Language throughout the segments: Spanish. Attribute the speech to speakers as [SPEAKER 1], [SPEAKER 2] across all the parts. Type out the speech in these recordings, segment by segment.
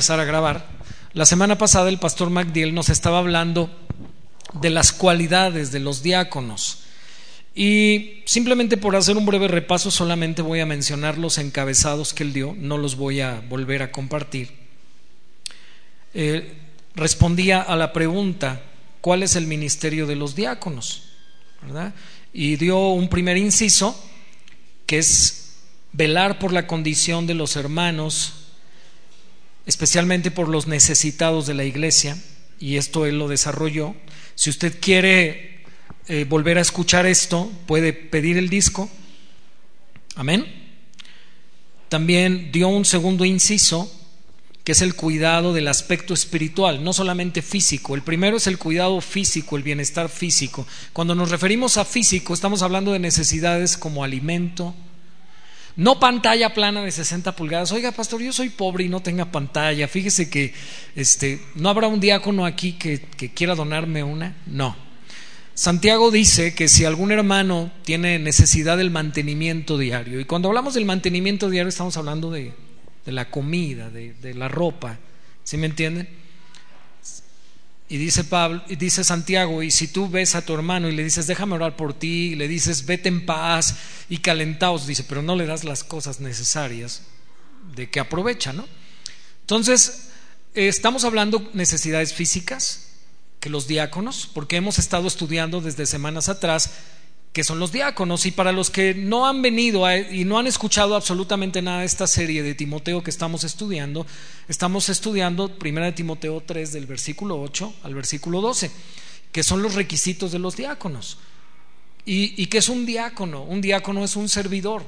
[SPEAKER 1] empezar a grabar. La semana pasada el pastor MacDill nos estaba hablando de las cualidades de los diáconos. Y simplemente por hacer un breve repaso, solamente voy a mencionar los encabezados que él dio, no los voy a volver a compartir. Eh, respondía a la pregunta, ¿cuál es el ministerio de los diáconos? Y dio un primer inciso, que es velar por la condición de los hermanos especialmente por los necesitados de la iglesia, y esto él lo desarrolló. Si usted quiere eh, volver a escuchar esto, puede pedir el disco. Amén. También dio un segundo inciso, que es el cuidado del aspecto espiritual, no solamente físico. El primero es el cuidado físico, el bienestar físico. Cuando nos referimos a físico, estamos hablando de necesidades como alimento, no pantalla plana de 60 pulgadas. Oiga, pastor, yo soy pobre y no tenga pantalla. Fíjese que este, no habrá un diácono aquí que, que quiera donarme una. No. Santiago dice que si algún hermano tiene necesidad del mantenimiento diario, y cuando hablamos del mantenimiento diario estamos hablando de, de la comida, de, de la ropa, ¿sí me entienden? Y dice Pablo, y dice Santiago, y si tú ves a tu hermano y le dices, déjame orar por ti, y le dices, vete en paz y calentaos, dice, pero no le das las cosas necesarias de que aprovecha, ¿no? Entonces, eh, estamos hablando necesidades físicas que los diáconos, porque hemos estado estudiando desde semanas atrás que son los diáconos. Y para los que no han venido y no han escuchado absolutamente nada de esta serie de Timoteo que estamos estudiando, estamos estudiando 1 Timoteo 3 del versículo 8 al versículo 12, que son los requisitos de los diáconos. ¿Y, y qué es un diácono? Un diácono es un servidor,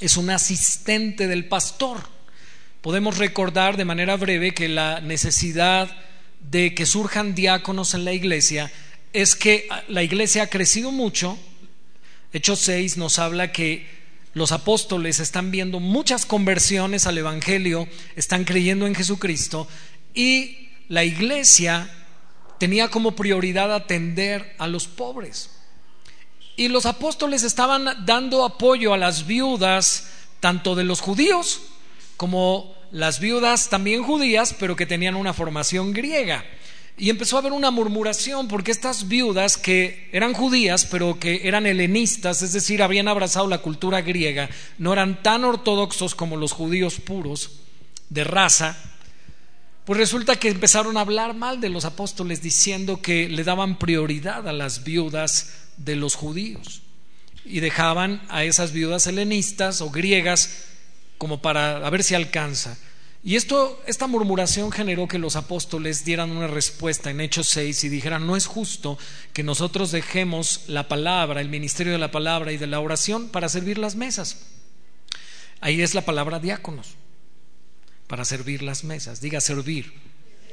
[SPEAKER 1] es un asistente del pastor. Podemos recordar de manera breve que la necesidad de que surjan diáconos en la iglesia es que la iglesia ha crecido mucho Hechos 6 nos habla que los apóstoles están viendo muchas conversiones al Evangelio, están creyendo en Jesucristo y la iglesia tenía como prioridad atender a los pobres. Y los apóstoles estaban dando apoyo a las viudas, tanto de los judíos como las viudas también judías, pero que tenían una formación griega. Y empezó a haber una murmuración porque estas viudas que eran judías pero que eran helenistas, es decir, habían abrazado la cultura griega, no eran tan ortodoxos como los judíos puros de raza, pues resulta que empezaron a hablar mal de los apóstoles diciendo que le daban prioridad a las viudas de los judíos y dejaban a esas viudas helenistas o griegas como para a ver si alcanza. Y esto, esta murmuración generó que los apóstoles dieran una respuesta en Hechos 6 y dijeran, no es justo que nosotros dejemos la palabra, el ministerio de la palabra y de la oración para servir las mesas. Ahí es la palabra diáconos, para servir las mesas, diga servir.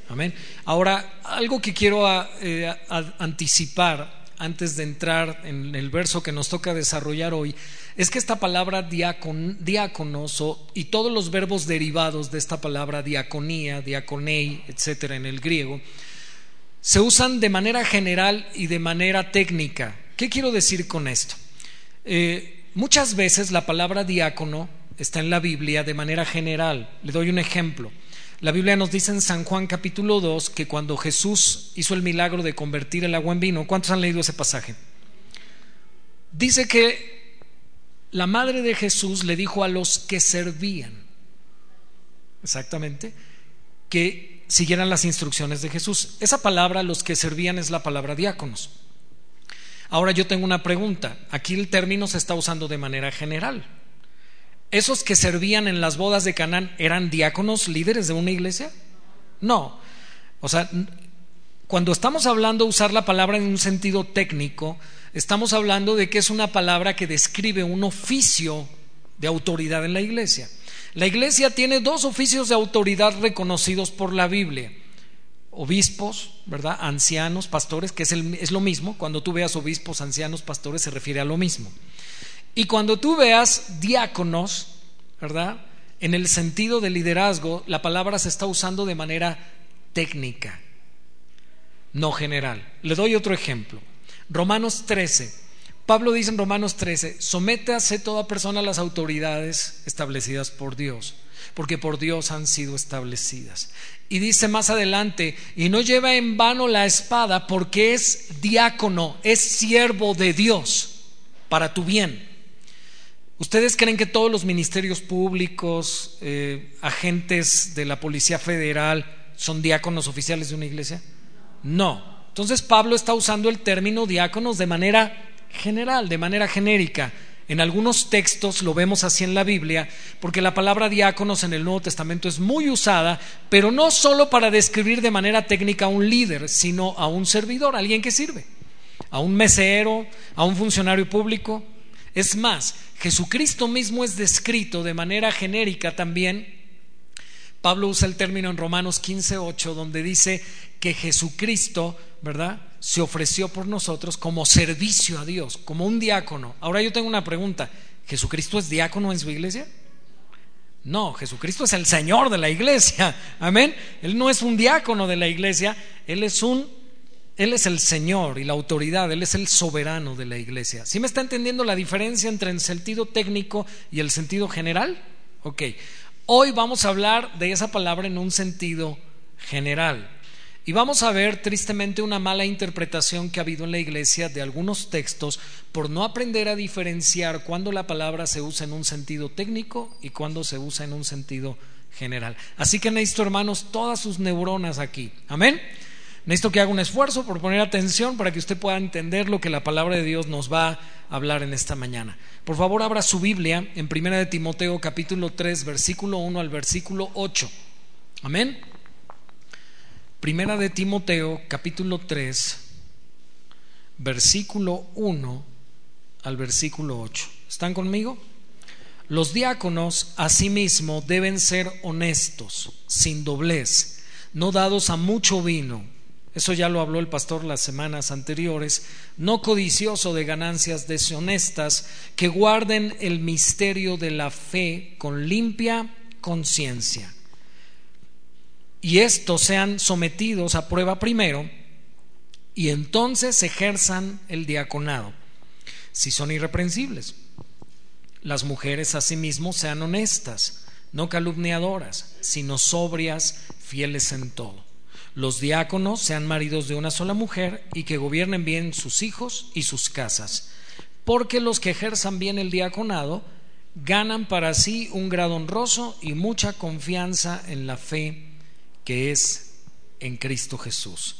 [SPEAKER 1] Amén. Ahora, algo que quiero eh, anticipar antes de entrar en el verso que nos toca desarrollar hoy, es que esta palabra diáconos y todos los verbos derivados de esta palabra diaconía, diaconei, etcétera, en el griego, se usan de manera general y de manera técnica. ¿Qué quiero decir con esto? Eh, muchas veces la palabra diácono está en la Biblia de manera general. Le doy un ejemplo. La Biblia nos dice en San Juan capítulo 2 que cuando Jesús hizo el milagro de convertir el agua en vino, ¿cuántos han leído ese pasaje? Dice que la madre de Jesús le dijo a los que servían, exactamente, que siguieran las instrucciones de Jesús. Esa palabra, los que servían, es la palabra diáconos. Ahora yo tengo una pregunta. Aquí el término se está usando de manera general. ¿Esos que servían en las bodas de Canaán eran diáconos líderes de una iglesia? No. O sea, cuando estamos hablando usar la palabra en un sentido técnico, estamos hablando de que es una palabra que describe un oficio de autoridad en la iglesia. La iglesia tiene dos oficios de autoridad reconocidos por la Biblia. Obispos, ¿verdad? Ancianos, pastores, que es, lo mismo. Cuando tú veas obispos, ancianos, pastores, se refiere a lo mismo. Y cuando tú veas diáconos, ¿verdad? En el sentido de liderazgo, la palabra se está usando de manera técnica, no general. Le doy otro ejemplo. Romanos 13. Pablo dice en Romanos 13, sométase toda persona a las autoridades establecidas por Dios. porque por Dios han sido establecidas. Y dice más adelante, y no lleva en vano la espada porque es diácono, es siervo de Dios para tu bien. ¿Ustedes creen que todos los ministerios públicos, eh, agentes de la Policía Federal, son diáconos oficiales de una iglesia? No. Entonces Pablo está usando el término diáconos de manera general, de manera genérica. En algunos textos lo vemos así en la Biblia, porque la palabra diáconos en el Nuevo Testamento es muy usada, pero no solo para describir de manera técnica a un líder, sino a un servidor, a alguien que sirve, a un mesero, a un funcionario público. Es más, Jesucristo mismo es descrito de manera genérica también. Pablo usa el término en Romanos 15:8 donde dice que Jesucristo, ¿verdad? se ofreció por nosotros como servicio a Dios, como un diácono. Ahora yo tengo una pregunta. ¿Jesucristo es diácono en su iglesia? No, Jesucristo es el Señor de la iglesia. Amén. Él no es un diácono de la iglesia, Él es un él es el Señor y la autoridad, Él es el soberano de la iglesia. ¿Sí me está entendiendo la diferencia entre el sentido técnico y el sentido general? Ok, hoy vamos a hablar de esa palabra en un sentido general. Y vamos a ver tristemente una mala interpretación que ha habido en la iglesia de algunos textos por no aprender a diferenciar cuando la palabra se usa en un sentido técnico y cuando se usa en un sentido general. Así que necesito, hermanos, todas sus neuronas aquí. Amén. Necesito que haga un esfuerzo por poner atención para que usted pueda entender lo que la palabra de Dios nos va a hablar en esta mañana. Por favor, abra su Biblia en Primera de Timoteo capítulo 3, versículo 1 al versículo 8. Amén. Primera de Timoteo, capítulo 3, versículo 1 al versículo 8. ¿Están conmigo? Los diáconos asimismo deben ser honestos, sin doblez, no dados a mucho vino. Eso ya lo habló el pastor las semanas anteriores, no codicioso de ganancias deshonestas, que guarden el misterio de la fe con limpia conciencia y estos sean sometidos a prueba primero y entonces ejerzan el diaconado, si son irreprensibles. Las mujeres asimismo sean honestas, no calumniadoras, sino sobrias, fieles en todo. Los diáconos sean maridos de una sola mujer y que gobiernen bien sus hijos y sus casas, porque los que ejerzan bien el diaconado ganan para sí un grado honroso y mucha confianza en la fe que es en Cristo Jesús.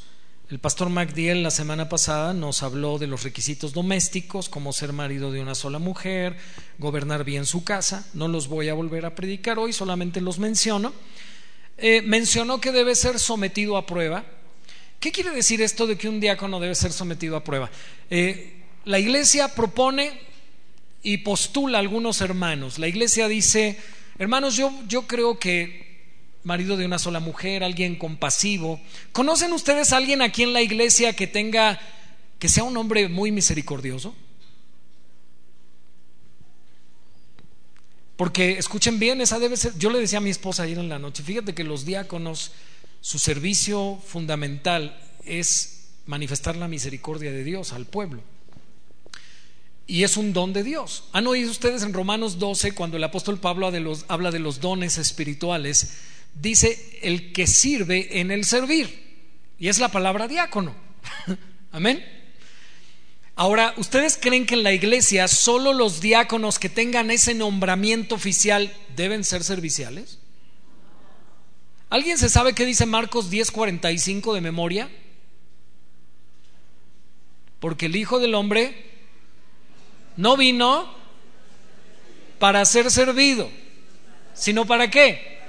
[SPEAKER 1] El pastor MacDiel la semana pasada nos habló de los requisitos domésticos, como ser marido de una sola mujer, gobernar bien su casa. No los voy a volver a predicar hoy, solamente los menciono. Eh, mencionó que debe ser sometido a prueba. ¿Qué quiere decir esto de que un diácono debe ser sometido a prueba? Eh, la iglesia propone y postula a algunos hermanos. La iglesia dice, hermanos, yo, yo creo que marido de una sola mujer, alguien compasivo. ¿Conocen ustedes a alguien aquí en la iglesia que tenga, que sea un hombre muy misericordioso? Porque escuchen bien, esa debe ser, yo le decía a mi esposa ayer en la noche, fíjate que los diáconos, su servicio fundamental es manifestar la misericordia de Dios al pueblo. Y es un don de Dios. ¿Han oído ustedes en Romanos 12 cuando el apóstol Pablo habla de los dones espirituales? Dice el que sirve en el servir. Y es la palabra diácono. Amén. Ahora, ¿ustedes creen que en la iglesia solo los diáconos que tengan ese nombramiento oficial deben ser serviciales? ¿Alguien se sabe qué dice Marcos 10:45 de memoria? Porque el Hijo del Hombre no vino para ser servido, sino para qué?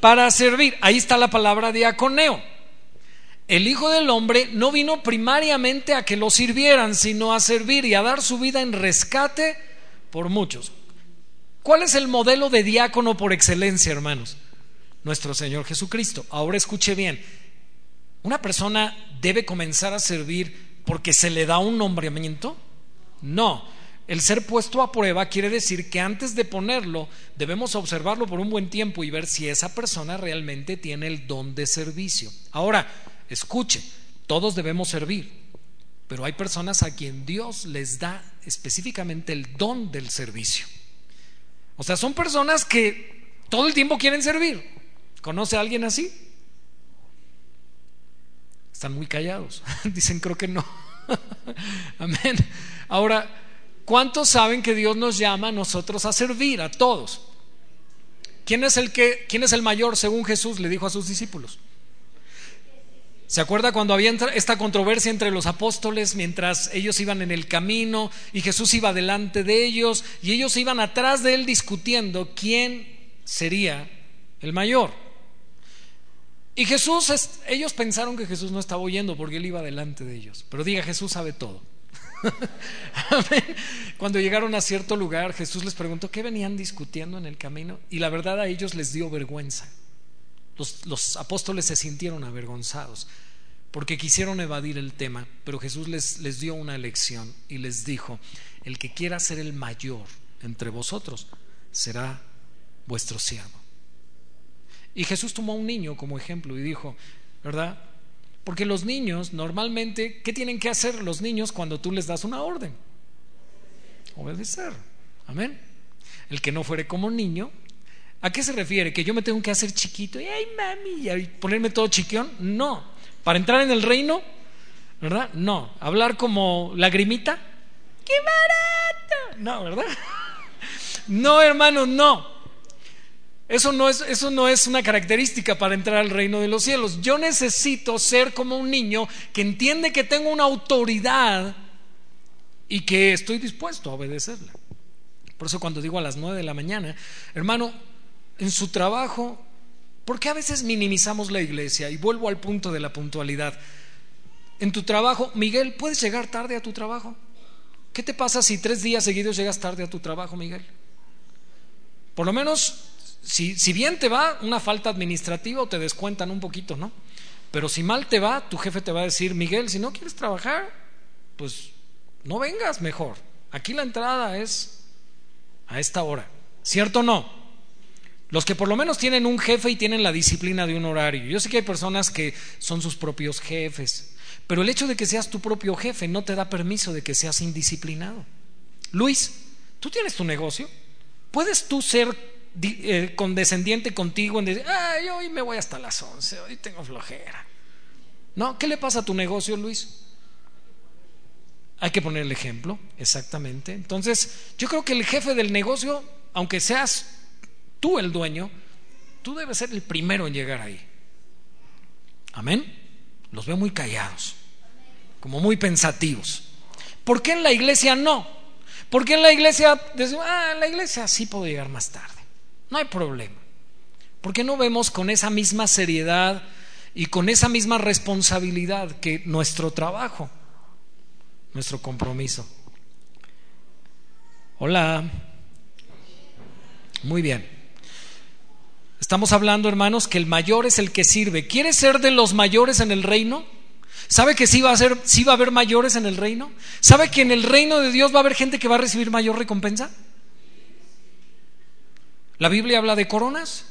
[SPEAKER 1] Para servir. Ahí está la palabra diaconeo. El Hijo del Hombre no vino primariamente a que lo sirvieran, sino a servir y a dar su vida en rescate por muchos. ¿Cuál es el modelo de diácono por excelencia, hermanos? Nuestro Señor Jesucristo. Ahora escuche bien. ¿Una persona debe comenzar a servir porque se le da un nombramiento? No. El ser puesto a prueba quiere decir que antes de ponerlo debemos observarlo por un buen tiempo y ver si esa persona realmente tiene el don de servicio. Ahora, escuche, todos debemos servir, pero hay personas a quien Dios les da específicamente el don del servicio. O sea, son personas que Todo el tiempo quieren servir. ¿Conoce a alguien así? Están muy callados. Dicen, creo que no. Amén. Ahora, ¿cuántos saben que Dios nos llama a nosotros a servir? A todos. ¿Quién es el que, quién es el mayor según Jesús le dijo a sus discípulos? ¿Se acuerda cuando había esta controversia entre los apóstoles mientras ellos iban en el camino y Jesús iba delante de ellos y ellos iban atrás de él discutiendo quién sería el mayor? Y Jesús, ellos pensaron que Jesús no estaba oyendo porque él iba delante de ellos. Pero diga, Jesús sabe todo. Cuando llegaron a cierto lugar, Jesús les preguntó qué venían discutiendo en el camino y la verdad a ellos les dio vergüenza. Los, apóstoles se sintieron avergonzados porque quisieron evadir el tema, pero Jesús les, les dio una lección y les dijo, el que quiera ser el mayor entre vosotros será vuestro siervo. Y Jesús tomó a un niño como ejemplo y dijo, ¿verdad? Porque los niños normalmente, ¿qué tienen que hacer los niños cuando tú les das una orden? Obedecer. Amén. El que no fuere como niño ¿A qué se refiere? ¿Que yo me tengo que hacer chiquito y ay mami y ponerme todo chiquión? No. Para entrar en el reino, ¿verdad? No. Hablar como lagrimita. ¡Qué barato! No, ¿verdad? No, hermano, no. Eso no, es, eso no es una característica para entrar al reino de los cielos. Yo necesito ser como un niño que entiende que tengo una autoridad y que estoy dispuesto a obedecerla. Por eso cuando digo a las nueve de la mañana, hermano, en su trabajo, ¿por qué a veces minimizamos la iglesia? Y vuelvo al punto de la puntualidad. En tu trabajo, Miguel, ¿puedes llegar tarde a tu trabajo? ¿Qué te pasa si tres días seguidos llegas tarde a tu trabajo, Miguel? Por lo menos, si, bien te va una falta administrativa o te descuentan un poquito, ¿no? Pero si mal te va, tu jefe te va a decir, Miguel, si no quieres trabajar, pues no vengas mejor. Aquí la entrada es a esta hora. ¿Cierto o no? Los que por lo menos tienen un jefe y tienen la disciplina de un horario. Yo sé que hay personas que son sus propios jefes, pero el hecho de que seas tu propio jefe no te da permiso de que seas indisciplinado. Luis, tú tienes tu negocio. ¿Puedes tú ser eh, condescendiente contigo en decir, ay, hoy me voy hasta las 11, hoy tengo flojera? ¿No? ¿Qué le pasa a tu negocio, Luis? Hay que poner el ejemplo, exactamente. Entonces, yo creo que el jefe del negocio, aunque seas tú el dueño, tú debes ser el primero en llegar ahí. Amén. Los veo muy callados, como muy pensativos. ¿Por qué en la iglesia no? ¿Por qué en la iglesia ah, en la iglesia sí puedo llegar más tarde? No hay problema. ¿Por qué no vemos con esa misma seriedad y con esa misma responsabilidad que nuestro trabajo, nuestro compromiso? Hola. Muy bien. Estamos hablando, hermanos, que el mayor es el que sirve. ¿Quiere ser de los mayores en el reino? ¿Sabe que sí va a ser, sí va a haber mayores en el reino? ¿Sabe que en el reino de Dios va a haber gente que va a recibir mayor recompensa? La Biblia habla de coronas.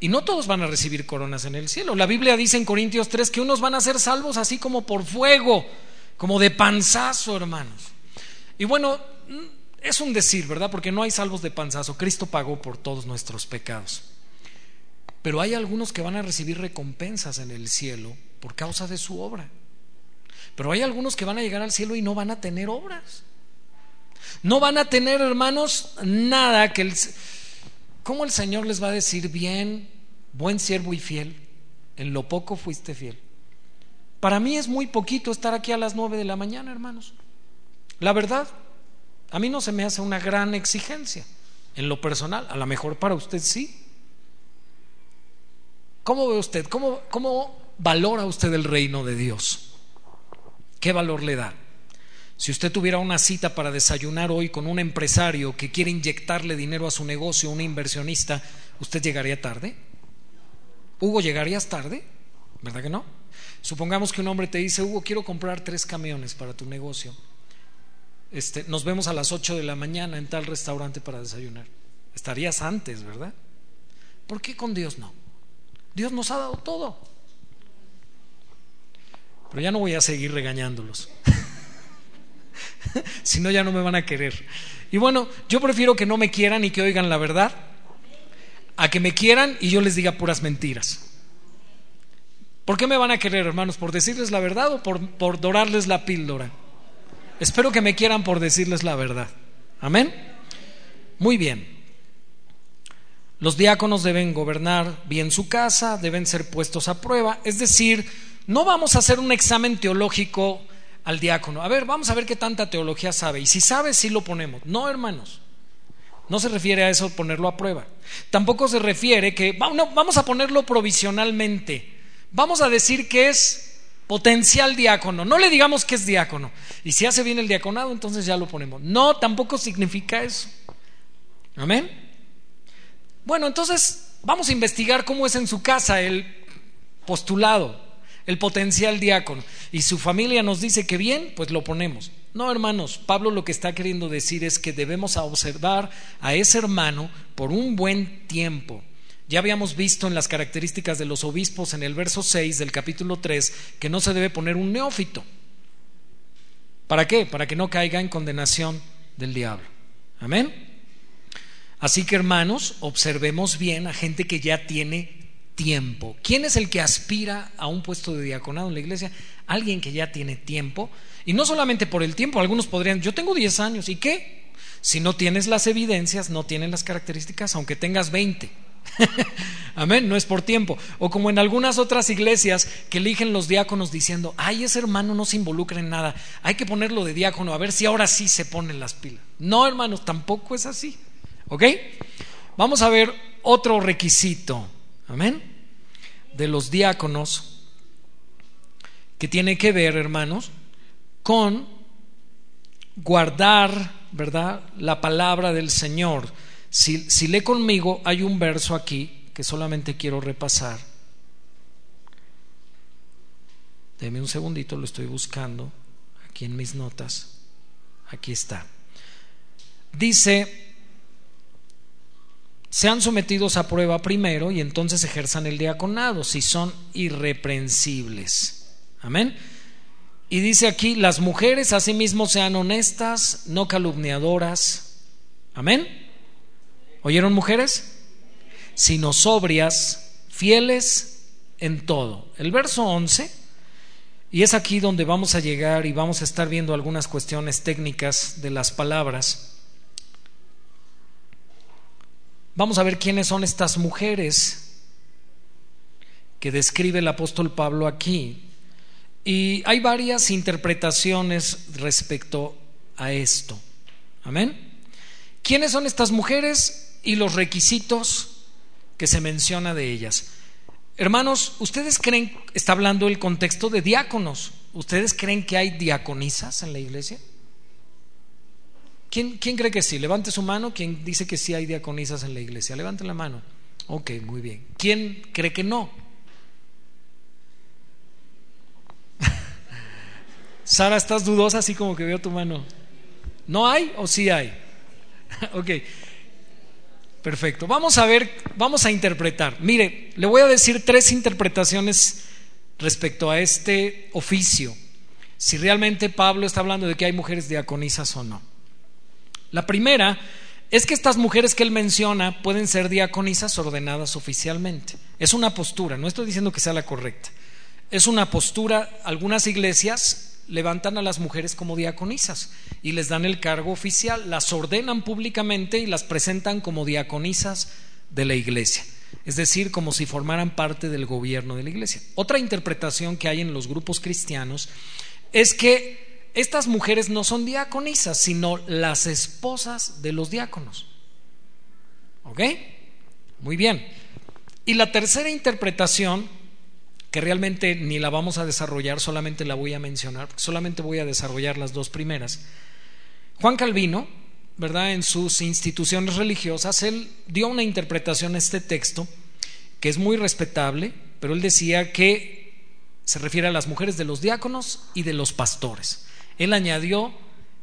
[SPEAKER 1] Y no todos van a recibir coronas en el cielo. La Biblia dice en Corintios 3 que unos van a ser salvos así como por fuego, como de panzazo, hermanos. Y bueno, es un decir, ¿verdad? Porque no hay salvos de panzazo. Cristo pagó por todos nuestros pecados. Pero hay algunos que van a recibir recompensas en el cielo por causa de su obra. Pero hay algunos que van a llegar al cielo y no van a tener obras. No van a tener, hermanos, nada que el... ¿Cómo el Señor les va a decir bien, buen siervo y fiel? En lo poco fuiste fiel. Para mí es muy poquito estar aquí a las nueve de la mañana, hermanos. La verdad. A mí no se me hace una gran exigencia en lo personal, a lo mejor para usted sí. ¿Cómo ve usted? ¿Cómo, cómo valora usted el reino de Dios? ¿Qué valor le da? Si usted tuviera una cita para desayunar hoy con un empresario que quiere inyectarle dinero a su negocio, un inversionista, ¿usted llegaría tarde? Hugo, ¿llegarías tarde? ¿Verdad que no? Supongamos que un hombre te dice, Hugo, quiero comprar tres camiones para tu negocio. Este, nos vemos a las 8 de la mañana en tal restaurante para desayunar. Estarías antes, ¿verdad? ¿Por qué con Dios no? Dios nos ha dado todo. Pero ya no voy a seguir regañándolos. si no, ya no me van a querer. Y bueno, yo prefiero que no me quieran y que oigan la verdad a que me quieran y yo les diga puras mentiras. ¿Por qué me van a querer, hermanos? ¿Por decirles la verdad o por, por dorarles la píldora? Espero que me quieran por decirles la verdad. Amén. Muy bien. Los diáconos deben gobernar bien su casa, deben ser puestos a prueba. Es decir, no vamos a hacer un examen teológico al diácono. A ver, vamos a ver qué tanta teología sabe. Y si sabe, sí lo ponemos. No, hermanos. No se refiere a eso ponerlo a prueba. Tampoco se refiere que vamos a ponerlo provisionalmente. Vamos a decir que es potencial diácono. No le digamos que es diácono. Y si hace bien el diaconado, entonces ya lo ponemos. No, tampoco significa eso. Amén. Bueno, entonces vamos a investigar cómo es en su casa el postulado, el potencial diácono. Y su familia nos dice que bien, pues lo ponemos. No, hermanos, Pablo lo que está queriendo decir es que debemos observar a ese hermano por un buen tiempo. Ya habíamos visto en las características de los obispos en el verso 6 del capítulo 3 que no se debe poner un neófito. ¿Para qué? Para que no caiga en condenación del diablo. Amén. Así que hermanos, observemos bien a gente que ya tiene tiempo. ¿Quién es el que aspira a un puesto de diaconado en la iglesia? Alguien que ya tiene tiempo. Y no solamente por el tiempo, algunos podrían, yo tengo 10 años, ¿y qué? Si no tienes las evidencias, no tienes las características, aunque tengas 20. Amén, no es por tiempo. O como en algunas otras iglesias que eligen los diáconos diciendo, ay, ese hermano no se involucra en nada, hay que ponerlo de diácono, a ver si ahora sí se ponen las pilas. No, hermanos, tampoco es así. ¿Ok? Vamos a ver otro requisito. Amén. De los diáconos que tiene que ver, hermanos, con guardar, ¿verdad? La palabra del Señor. Si, si lee conmigo, hay un verso aquí que solamente quiero repasar. Deme un segundito, lo estoy buscando aquí en mis notas. Aquí está. Dice, sean sometidos a prueba primero y entonces ejerzan el diaconado si son irreprensibles. Amén. Y dice aquí, las mujeres asimismo sean honestas, no calumniadoras. Amén. ¿Oyeron mujeres? Sino sobrias, fieles en todo. El verso 11, y es aquí donde vamos a llegar y vamos a estar viendo algunas cuestiones técnicas de las palabras. Vamos a ver quiénes son estas mujeres que describe el apóstol Pablo aquí. Y hay varias interpretaciones respecto a esto. Amén. ¿Quiénes son estas mujeres y los requisitos que se menciona de ellas? Hermanos, ¿ustedes creen, está hablando el contexto de diáconos, ¿ustedes creen que hay diaconisas en la iglesia? ¿Quién, cree que sí? Levante su mano. ¿Quién dice que sí hay diaconisas en la iglesia? Levante la mano. Ok, muy bien. ¿Quién cree que no? Sara, ¿estás dudosa así como que veo tu mano? ¿No hay o sí hay? ok. Perfecto. Vamos a ver, vamos a interpretar. Mire, le voy a decir tres interpretaciones respecto a este oficio. Si realmente Pablo está hablando de que hay mujeres diaconisas o no. La primera es que estas mujeres que él menciona pueden ser diaconisas ordenadas oficialmente. Es una postura, no estoy diciendo que sea la correcta. Es una postura, algunas iglesias levantan a las mujeres como diaconisas y les dan el cargo oficial, las ordenan públicamente y las presentan como diaconisas de la iglesia, es decir, como si formaran parte del gobierno de la iglesia. Otra interpretación que hay en los grupos cristianos es que estas mujeres no son diaconisas, sino las esposas de los diáconos. ¿Ok? Muy bien. Y la tercera interpretación, que realmente ni la vamos a desarrollar, solamente la voy a mencionar, solamente voy a desarrollar las dos primeras. Juan Calvino, ¿verdad? En sus instituciones religiosas, él dio una interpretación a este texto que es muy respetable, pero él decía que se refiere a las mujeres de los diáconos y de los pastores. Él añadió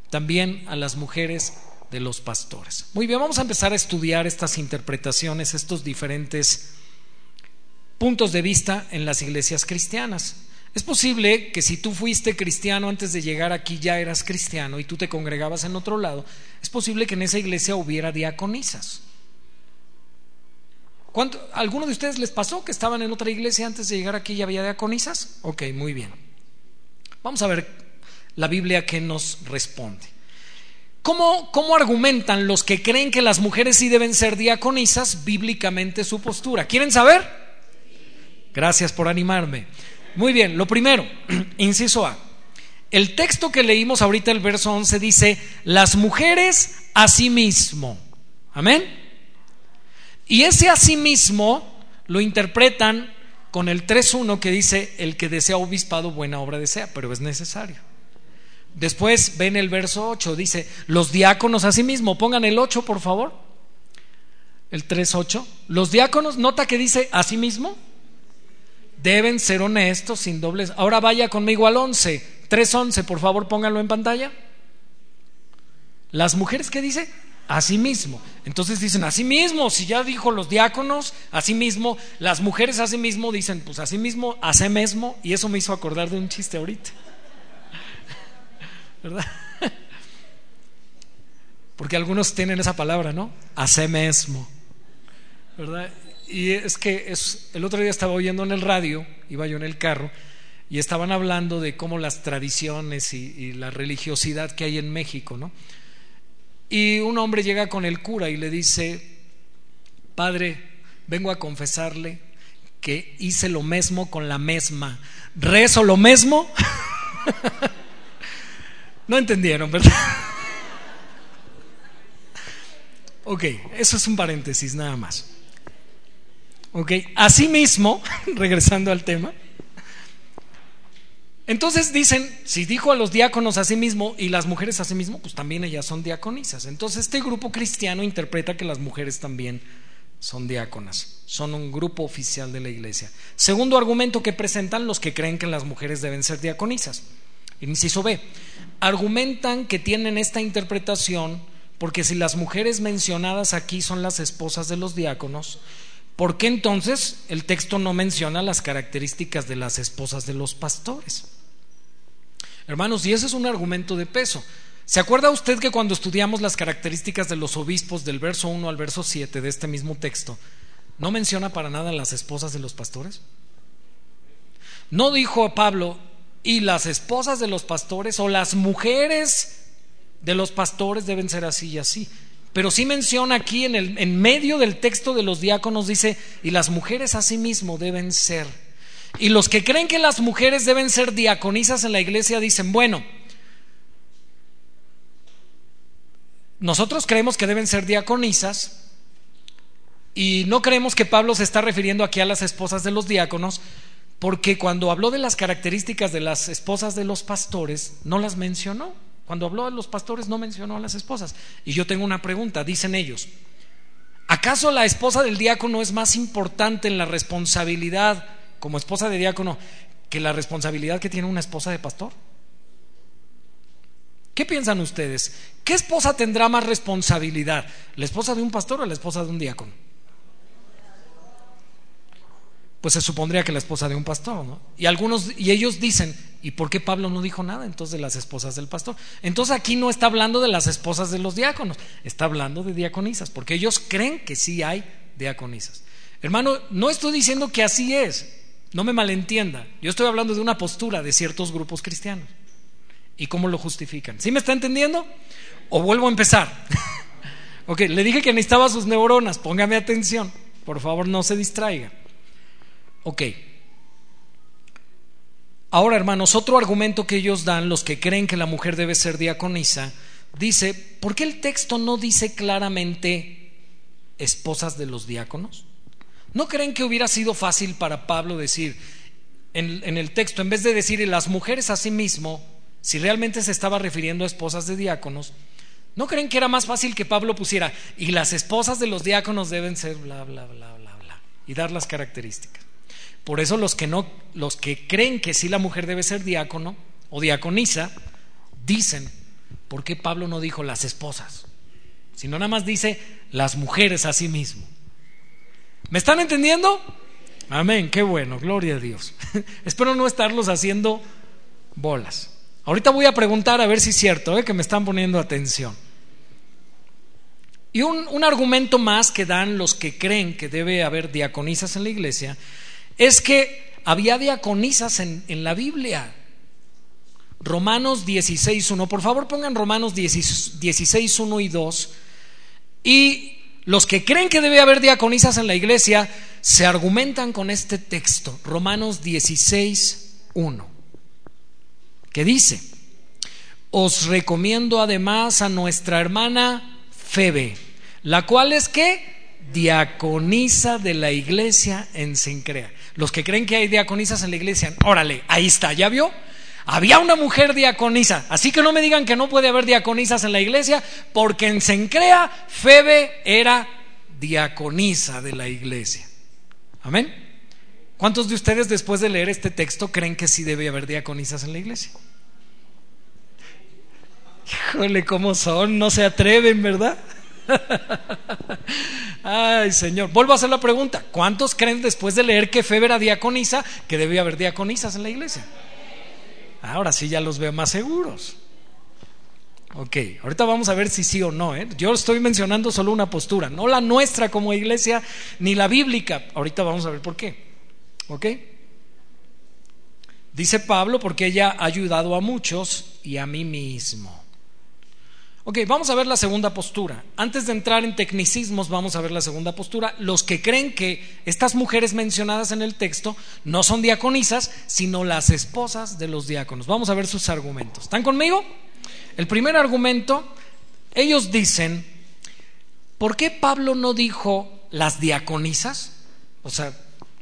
[SPEAKER 1] también a las mujeres de los pastores. Muy bien, vamos a empezar a estudiar estas interpretaciones, estos diferentes puntos de vista en las iglesias cristianas. Es posible que si tú fuiste cristiano antes de llegar aquí ya eras cristiano y tú te congregabas en otro lado, es posible que en esa iglesia hubiera diaconisas. ¿Alguno de ustedes les pasó que estaban en otra iglesia antes de llegar aquí y había diaconisas? Ok, muy bien. Vamos a ver la Biblia que nos responde. ¿Cómo, ¿Cómo, argumentan los que creen que las mujeres sí deben ser diaconisas bíblicamente su postura? ¿Quieren saber? Gracias por animarme. Muy bien, lo primero, inciso A. El texto que leímos ahorita, el verso 11, dice, las mujeres a sí mismo. Amén. Y ese a sí mismo lo interpretan con el 3.1 que dice, el que desea obispado, buena obra desea, pero es necesario. Después ven el verso 8, dice, los diáconos a sí mismo, pongan el 8 por favor, el 3.8, los diáconos, nota que dice a sí mismo, deben ser honestos, sin dobles. Ahora vaya conmigo al 11, 3.11, por favor pónganlo en pantalla. Las mujeres, ¿qué dice? sí mismo. Entonces dicen, sí mismo, si ya dijo los diáconos, sí mismo, las mujeres sí mismo dicen, pues así mismo, sí mismo, y eso me hizo acordar de un chiste ahorita. ¿Verdad? Porque algunos tienen esa palabra, ¿no? Así mismo. ¿Verdad? Y es que es, el otro día estaba oyendo en el radio, iba yo en el carro, y estaban hablando de cómo las tradiciones y, la religiosidad que hay en México, ¿no? Y un hombre llega con el cura y le dice, Padre, vengo a confesarle que hice lo mismo con la misma. ¿Rezo lo mismo? no entendieron, ¿verdad? ok, eso es un paréntesis nada más. Ok, asimismo, regresando al tema, entonces dicen, si dijo a los diáconos a sí mismo y las mujeres a sí mismo, pues también ellas son diaconisas. Entonces este grupo cristiano interpreta que las mujeres también son diáconas, son un grupo oficial de la iglesia. Segundo argumento que presentan los que creen que las mujeres deben ser diaconisas. Inciso B, argumentan que tienen esta interpretación porque si las mujeres mencionadas aquí son las esposas de los diáconos, ¿Por qué entonces el texto no menciona las características de las esposas de los pastores? Hermanos, y ese es un argumento de peso. ¿Se acuerda usted que cuando estudiamos las características de los obispos del verso 1 al verso 7 de este mismo texto, no menciona para nada las esposas de los pastores? No dijo Pablo, y las esposas de los pastores o las mujeres de los pastores deben ser así y así. Pero sí menciona aquí en, el, en medio del texto de los diáconos, dice, y las mujeres asimismo deben ser. Y los que creen que las mujeres deben ser diaconisas en la iglesia dicen, bueno, nosotros creemos que deben ser diaconisas y no creemos que Pablo se está refiriendo aquí a las esposas de los diáconos, porque cuando habló de las características de las esposas de los pastores, no las mencionó. Cuando habló de los pastores no mencionó a las esposas. Y yo tengo una pregunta, dicen ellos, ¿acaso la esposa del diácono es más importante en la responsabilidad como esposa de diácono que la responsabilidad que tiene una esposa de pastor? ¿Qué piensan ustedes? ¿Qué esposa tendrá más responsabilidad? ¿La esposa de un pastor o la esposa de un diácono? Pues se supondría que la esposa de un pastor, ¿no? Y algunos, y ellos dicen, ¿y por qué Pablo no dijo nada entonces de las esposas del pastor? Entonces aquí no está hablando de las esposas de los diáconos, está hablando de diaconisas, porque ellos creen que sí hay diaconisas. Hermano, no estoy diciendo que así es, no me malentienda, yo estoy hablando de una postura de ciertos grupos cristianos y cómo lo justifican. ¿Sí me está entendiendo? ¿O vuelvo a empezar? ok, le dije que necesitaba sus neuronas, póngame atención, por favor no se distraiga. Ok. Ahora, hermanos, otro argumento que ellos dan, los que creen que la mujer debe ser diaconisa, dice, ¿por qué el texto no dice claramente esposas de los diáconos? ¿No creen que hubiera sido fácil para Pablo decir en, el texto, en vez de decir las mujeres a sí mismo, si realmente se estaba refiriendo a esposas de diáconos, ¿no creen que era más fácil que Pablo pusiera y las esposas de los diáconos deben ser bla, bla, bla, bla, bla, y dar las características? Por eso los que no, los que creen que sí la mujer debe ser diácono o diaconisa, dicen, ¿por qué Pablo no dijo las esposas? Sino nada más dice las mujeres a sí mismo. ¿Me están entendiendo? Amén, qué bueno, gloria a Dios. Espero no estarlos haciendo bolas. Ahorita voy a preguntar a ver si es cierto, ¿eh? que me están poniendo atención. Y un, argumento más que dan los que creen que debe haber diaconisas en la iglesia es que había diaconisas en, en la Biblia. Romanos 16.1. Por favor pongan Romanos 16.1 y 2. Y los que creen que debe haber diaconisas en la iglesia se argumentan con este texto, Romanos 16.1, que dice, os recomiendo además a nuestra hermana Febe, la cual es que diaconisa de la iglesia en Sincrea. Los que creen que hay diaconisas en la iglesia, órale, ahí está, ¿ya vio? Había una mujer diaconisa, así que no me digan que no puede haber diaconisas en la iglesia, porque en Sencrea Febe era diaconisa de la iglesia. Amén. ¿Cuántos de ustedes después de leer este texto creen que sí debe haber diaconisas en la iglesia? Híjole, ¿cómo son? No se atreven, ¿verdad? Ay, Señor. Vuelvo a hacer la pregunta. ¿Cuántos creen después de leer que Febe era diaconisa que debe haber diaconisas en la iglesia? Ahora sí ya los veo más seguros. Ok, ahorita vamos a ver si sí o no. ¿eh? Yo estoy mencionando solo una postura, no la nuestra como iglesia, ni la bíblica. Ahorita vamos a ver por qué. ¿Ok? Dice Pablo porque ella ha ayudado a muchos y a mí mismo. Ok, vamos a ver la segunda postura. Antes de entrar en tecnicismos, vamos a ver la segunda postura. Los que creen que estas mujeres mencionadas en el texto no son diaconisas, sino las esposas de los diáconos. Vamos a ver sus argumentos. ¿Están conmigo? El primer argumento, ellos dicen, ¿por qué Pablo no dijo las diaconisas? O sea,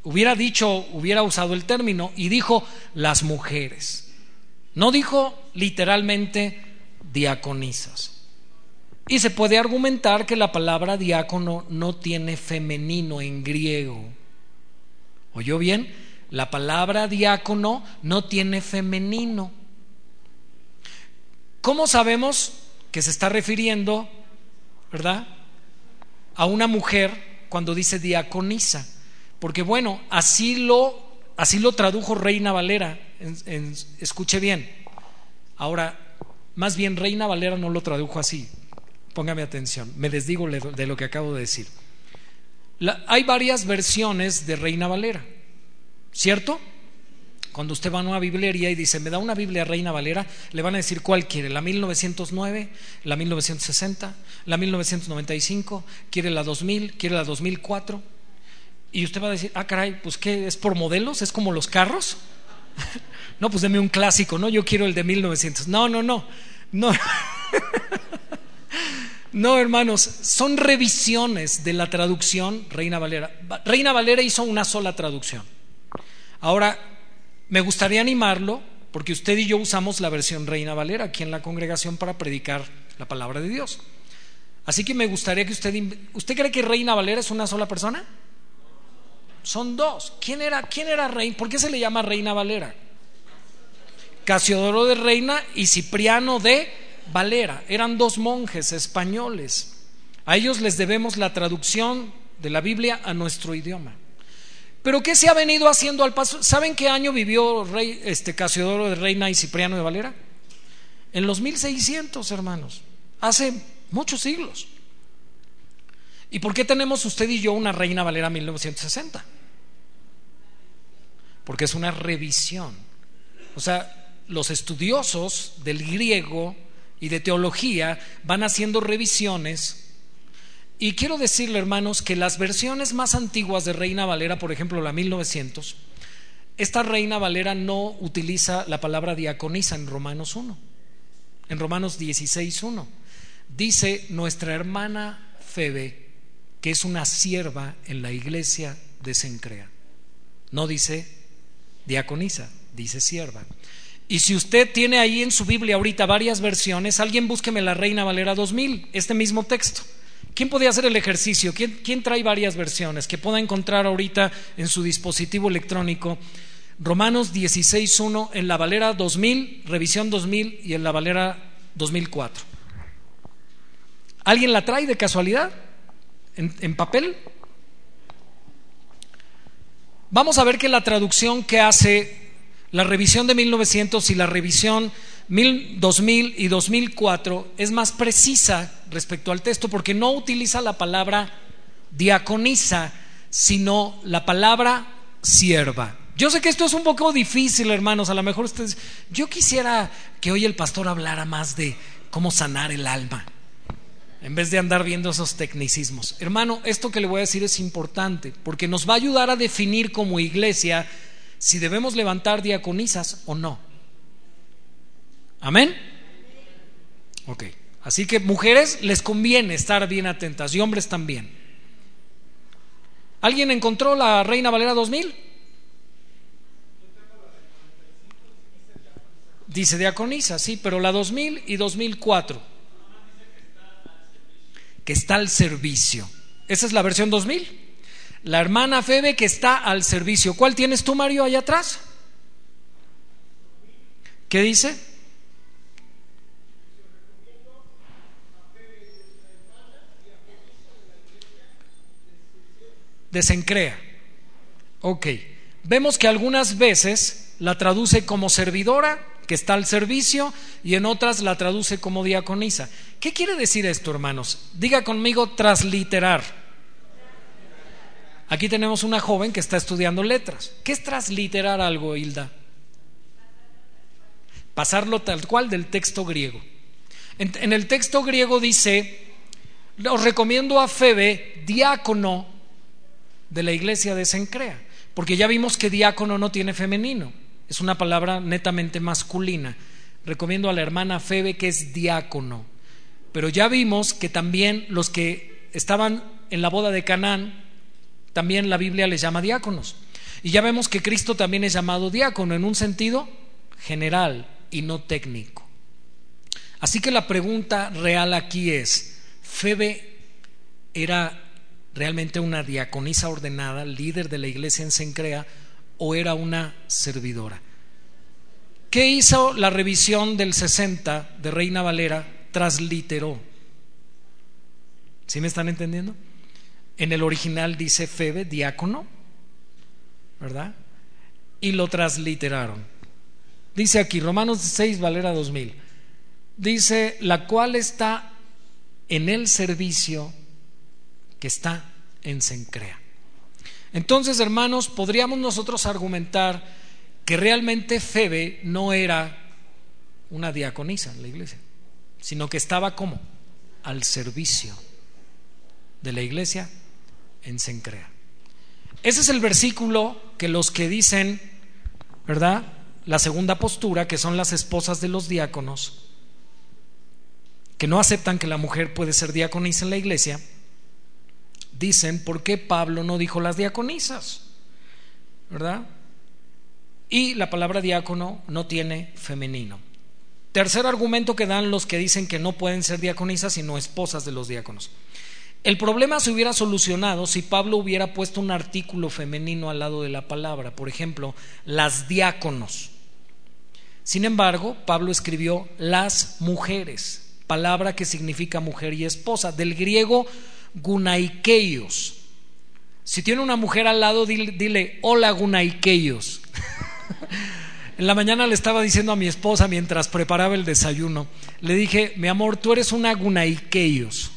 [SPEAKER 1] hubiera dicho, hubiera usado el término y dijo las mujeres. No dijo literalmente diaconisas. Y se puede argumentar que la palabra diácono no tiene femenino en griego. ¿Oyó bien? La palabra diácono no tiene femenino. ¿Cómo sabemos que se está refiriendo, verdad, a una mujer cuando dice diaconisa? Porque bueno, así lo, así lo tradujo Reina Valera. escuche bien. Ahora, más bien, Reina Valera no lo tradujo así. Póngame atención, me desdigo de lo que acabo de decir. hay varias versiones de Reina Valera, ¿cierto? Cuando usted va a una biblería y dice, me da una Biblia Reina Valera, le van a decir cuál quiere, la 1909, la 1960, la 1995, quiere la 2000, quiere la 2004. Y usted va a decir, ah, caray, pues qué, es por modelos, es como los carros. No, pues deme un clásico, no, yo quiero el de 1900. No, no, no. No. no, hermanos, son revisiones de la traducción Reina Valera. Reina Valera hizo una sola traducción. Ahora, me gustaría animarlo, porque usted y yo usamos la versión Reina Valera aquí en la congregación para predicar la palabra de Dios. Así que me gustaría que usted... ¿Usted cree que Reina Valera es una sola persona? Son dos. ¿Quién era, quién era Reina? ¿Por qué se le llama Reina Valera? Casiodoro de Reina y Cipriano de Valera. Eran dos monjes españoles. A ellos les debemos la traducción de la Biblia a nuestro idioma. Pero ¿qué se ha venido haciendo al paso? ¿Saben qué año vivió rey, este Casiodoro de Reina y Cipriano de Valera? En los 1600, hermanos. Hace muchos siglos. ¿Y por qué tenemos usted y yo una Reina Valera 1960? Porque es una revisión. O sea, los estudiosos del griego y de teología van haciendo revisiones. Y quiero decirle, hermanos, que las versiones más antiguas de Reina Valera, por ejemplo, la 1900, esta Reina Valera no utiliza la palabra diaconisa en Romanos 1. En Romanos 16.1 dice nuestra hermana Febe, que es una sierva en la iglesia de Sencrea. No dice diaconisa, dice sierva. Y si usted tiene ahí en su Biblia ahorita varias versiones, alguien búsqueme la Reina Valera 2000, este mismo texto. ¿Quién podía hacer el ejercicio? ¿Quién, trae varias versiones que pueda encontrar ahorita en su dispositivo electrónico? Romanos 16.1 en la Valera 2000, revisión 2000 y en la Valera 2004. ¿Alguien la trae de casualidad? En papel? Vamos a ver que la traducción que hace la revisión de 1900 y la revisión 2000 y 2004 es más precisa respecto al texto porque no utiliza la palabra diaconisa, sino la palabra sierva. Yo sé que esto es un poco difícil, hermanos. A lo mejor ustedes. Yo quisiera que hoy el pastor hablara más de cómo sanar el alma, en vez de andar viendo esos tecnicismos. Hermano, esto que le voy a decir es importante, porque nos va a ayudar a definir como iglesia si debemos levantar diaconisas o no. Amén. Ok. Así que mujeres les conviene estar bien atentas y hombres también. ¿Alguien encontró la Reina Valera 2000? Dice diaconisa, sí, pero la 2000 y 2004. Que está al servicio. Esa es la versión 2000. La hermana Febe que está al servicio. ¿Cuál tienes tú, Mario, allá atrás? ¿Qué dice? desencrea. Ok, vemos que algunas veces la traduce como servidora, que está al servicio, y en otras la traduce como diaconisa. ¿Qué quiere decir esto, hermanos? Diga conmigo transliterar. Aquí tenemos una joven que está estudiando letras. ¿Qué es transliterar algo, Hilda? Pasarlo tal cual del texto griego. En, en el texto griego dice, os recomiendo a Febe, diácono de la iglesia de Sencrea, porque ya vimos que diácono no tiene femenino, es una palabra netamente masculina. Recomiendo a la hermana Febe que es diácono, pero ya vimos que también los que estaban en la boda de Canaán, también la Biblia les llama diáconos. Y ya vemos que Cristo también es llamado diácono en un sentido general y no técnico. Así que la pregunta real aquí es, ¿Febe era realmente una diaconisa ordenada, líder de la iglesia en Sencrea, o era una servidora. ¿Qué hizo la revisión del 60 de Reina Valera? Transliteró. ¿Sí me están entendiendo? En el original dice Febe, diácono, ¿verdad? Y lo transliteraron. Dice aquí, Romanos 6, Valera 2000. Dice, la cual está en el servicio que está en Sencrea. Entonces, hermanos, podríamos nosotros argumentar que realmente Febe no era una diaconisa en la iglesia, sino que estaba como al servicio de la iglesia en Sencrea. Ese es el versículo que los que dicen, ¿verdad? La segunda postura, que son las esposas de los diáconos, que no aceptan que la mujer puede ser diaconisa en la iglesia, dicen por qué Pablo no dijo las diaconisas, ¿verdad? Y la palabra diácono no tiene femenino. Tercer argumento que dan los que dicen que no pueden ser diaconisas sino esposas de los diáconos. El problema se hubiera solucionado si Pablo hubiera puesto un artículo femenino al lado de la palabra, por ejemplo, las diáconos. Sin embargo, Pablo escribió las mujeres, palabra que significa mujer y esposa, del griego gunaikeios. Si tiene una mujer al lado, dile, hola gunaikeios. en la mañana le estaba diciendo a mi esposa mientras preparaba el desayuno, le dije, mi amor, tú eres una gunaikeios,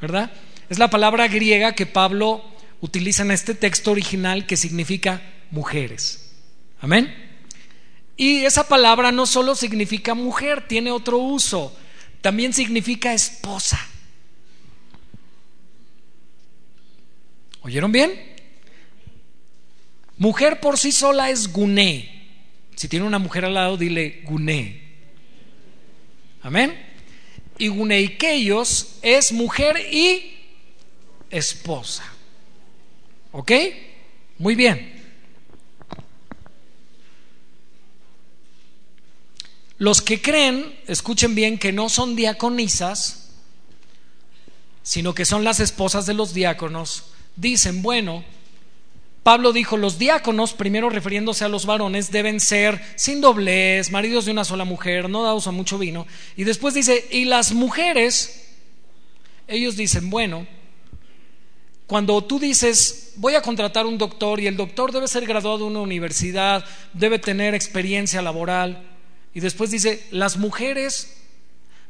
[SPEAKER 1] ¿verdad? Es la palabra griega que Pablo utiliza en este texto original que significa mujeres. Amén. Y esa palabra no solo significa mujer, tiene otro uso, también significa esposa. ¿Oyeron bien? Mujer por sí sola es guné. Si tiene una mujer al lado, dile guné. Amén. Y guneikeios es mujer y esposa. ¿Ok? Muy bien. Los que creen, escuchen bien, que no son diaconisas, sino que son las esposas de los diáconos, dicen, bueno, Pablo dijo, los diáconos, primero refiriéndose a los varones, deben ser sin doblez, maridos de una sola mujer, no dados a mucho vino. Y después dice, y las mujeres, ellos dicen, bueno, cuando tú dices, voy a contratar un doctor y el doctor debe ser graduado de una universidad, debe tener experiencia laboral, Y después dice, las mujeres,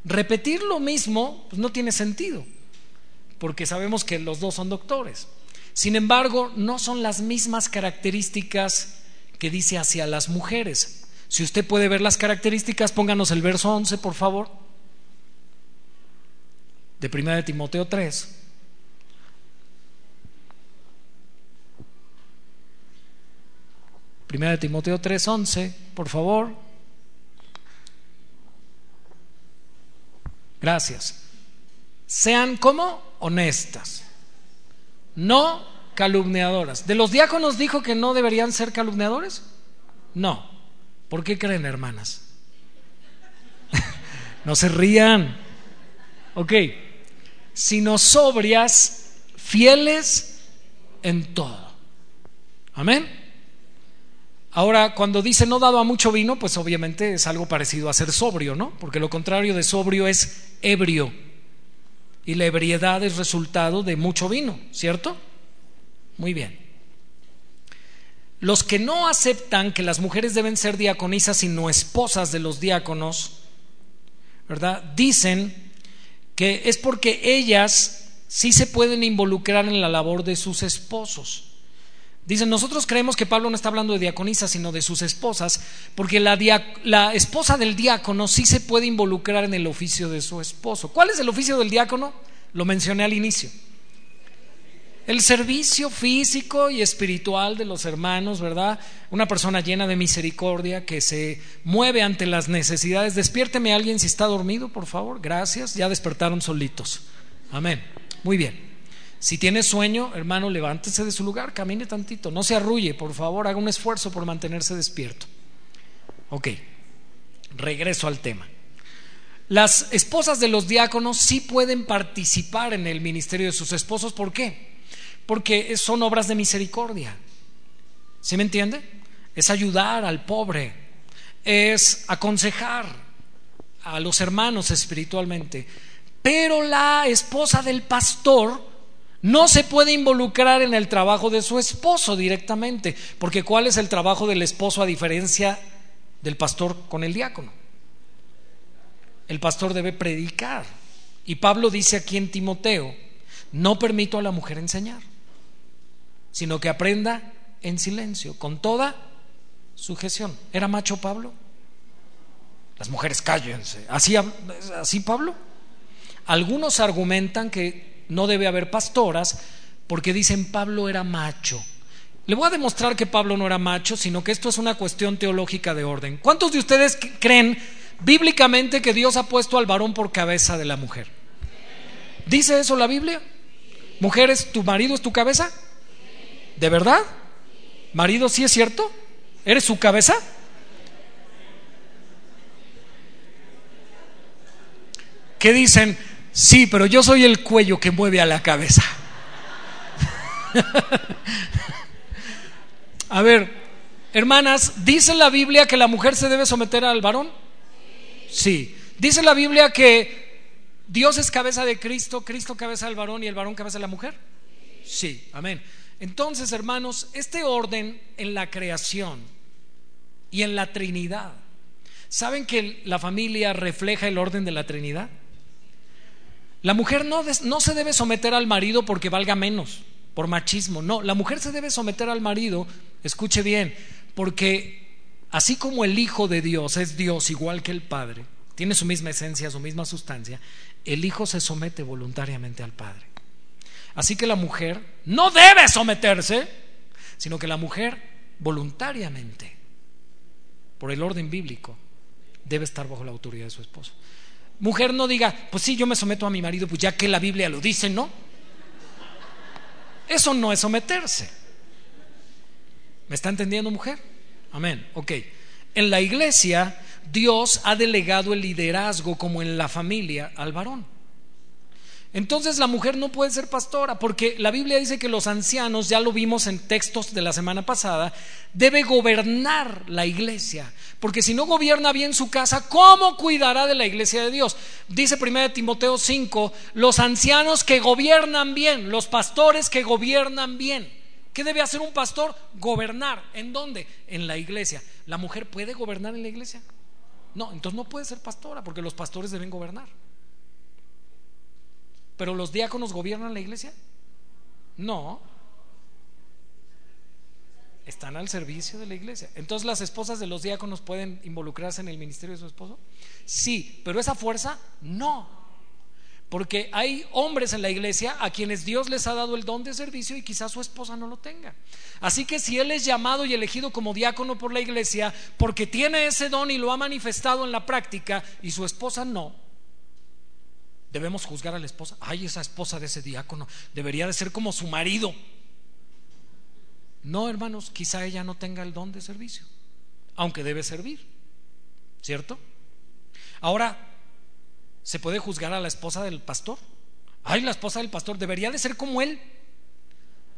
[SPEAKER 1] repetir lo mismo pues no tiene sentido, porque sabemos que los dos son doctores. Sin embargo, no son las mismas características que dice hacia las mujeres. Si usted puede ver las características, pónganos el verso 11, por favor, de 1 de Timoteo 3. Primera de Timoteo 3:11, por favor. Gracias. Sean como honestas, no calumniadoras. ¿De los diáconos dijo que no deberían ser calumniadores? No. ¿Por qué creen, hermanas? no se rían. Ok. Sino sobrias, fieles en todo. Amén. Ahora, cuando dice no dado a mucho vino, pues obviamente es algo parecido a ser sobrio, ¿no? Porque lo contrario de sobrio es ebrio. Y la ebriedad es resultado de mucho vino, ¿cierto? Muy bien. Los que no aceptan que las mujeres deben ser diaconisas sino esposas de los diáconos, ¿verdad? Dicen que es porque ellas sí se pueden involucrar en la labor de sus esposos. Dicen, nosotros creemos que Pablo no está hablando de diaconisas, sino de sus esposas, porque la, la, esposa del diácono sí se puede involucrar en el oficio de su esposo. ¿Cuál es el oficio del diácono? Lo mencioné al inicio. El servicio físico y espiritual de los hermanos, ¿verdad? Una persona llena de misericordia que se mueve ante las necesidades. Despiérteme alguien si está dormido, por favor. Gracias. Ya despertaron solitos. Amén. Muy bien. Si tiene sueño, hermano, levántese de su lugar, camine tantito, no se arrulle, por favor, haga un esfuerzo por mantenerse despierto. Ok, regreso al tema. Las esposas de los diáconos sí pueden participar en el ministerio de sus esposos, ¿por qué? Porque son obras de misericordia. ¿Sí me entiende? Es ayudar al pobre, es aconsejar a los hermanos espiritualmente. Pero la esposa del pastor no se puede involucrar en el trabajo de su esposo directamente, porque ¿cuál es el trabajo del esposo a diferencia del pastor con el diácono? El pastor debe predicar. Y Pablo dice aquí en Timoteo, no permito a la mujer enseñar, sino que aprenda en silencio, con toda sujeción. ¿Era macho Pablo? Las mujeres cállense. ¿Así, así Pablo? Algunos argumentan que no debe haber pastoras porque dicen Pablo era macho. Le voy a demostrar que Pablo no era macho, sino que esto es una cuestión teológica de orden. ¿Cuántos de ustedes creen bíblicamente que Dios ha puesto al varón por cabeza de la mujer? ¿Dice eso la Biblia? Mujeres, ¿tu marido es tu cabeza? ¿De verdad? ¿Marido sí es cierto? ¿Eres su cabeza? ¿Qué dicen? Sí, pero yo soy el cuello que mueve a la cabeza. a ver, hermanas, ¿dice la Biblia que la mujer se debe someter al varón? Sí. ¿Dice la Biblia que Dios es cabeza de Cristo, Cristo cabeza del varón y el varón cabeza de la mujer? Sí, amén. Entonces, hermanos, este orden en la creación y en la Trinidad, ¿saben que la familia refleja el orden de la Trinidad? La mujer no, se debe someter al marido porque valga menos, por machismo. No, la mujer se debe someter al marido, escuche bien, porque así como el Hijo de Dios es Dios igual que el Padre, tiene su misma esencia, su misma sustancia, el Hijo se somete voluntariamente al Padre. Así que la mujer no debe someterse, sino que la mujer voluntariamente, por el orden bíblico, debe estar bajo la autoridad de su esposo. Mujer no diga, pues sí, yo me someto a mi marido, pues ya que la Biblia lo dice, ¿no? Eso no es someterse. ¿Me está entendiendo, mujer? Amén. Ok. En la iglesia, Dios ha delegado el liderazgo como en la familia al varón. Entonces la mujer no puede ser pastora porque la Biblia dice que los ancianos, ya lo vimos en textos de la semana pasada, debe gobernar la iglesia. Porque si no gobierna bien su casa, ¿cómo cuidará de la iglesia de Dios? Dice 1 Timoteo 5, los ancianos que gobiernan bien, los pastores que gobiernan bien. ¿Qué debe hacer un pastor? Gobernar. ¿En dónde? En la iglesia. ¿La mujer puede gobernar en la iglesia? No, entonces no puede ser pastora porque los pastores deben gobernar. ¿Pero los diáconos gobiernan la iglesia? No. Están al servicio de la iglesia. Entonces las esposas de los diáconos pueden involucrarse en el ministerio de su esposo. Sí, pero esa fuerza no. Porque hay hombres en la iglesia a quienes Dios les ha dado el don de servicio y quizás su esposa no lo tenga. Así que si él es llamado y elegido como diácono por la iglesia porque tiene ese don y lo ha manifestado en la práctica y su esposa no, debemos juzgar a la esposa. Ay, esa esposa de ese diácono debería de ser como su marido. No, hermanos, quizá ella no tenga el don de servicio, aunque debe servir, ¿cierto? Ahora, ¿Se puede juzgar a la esposa del pastor? Ay, la esposa del pastor debería de ser como él.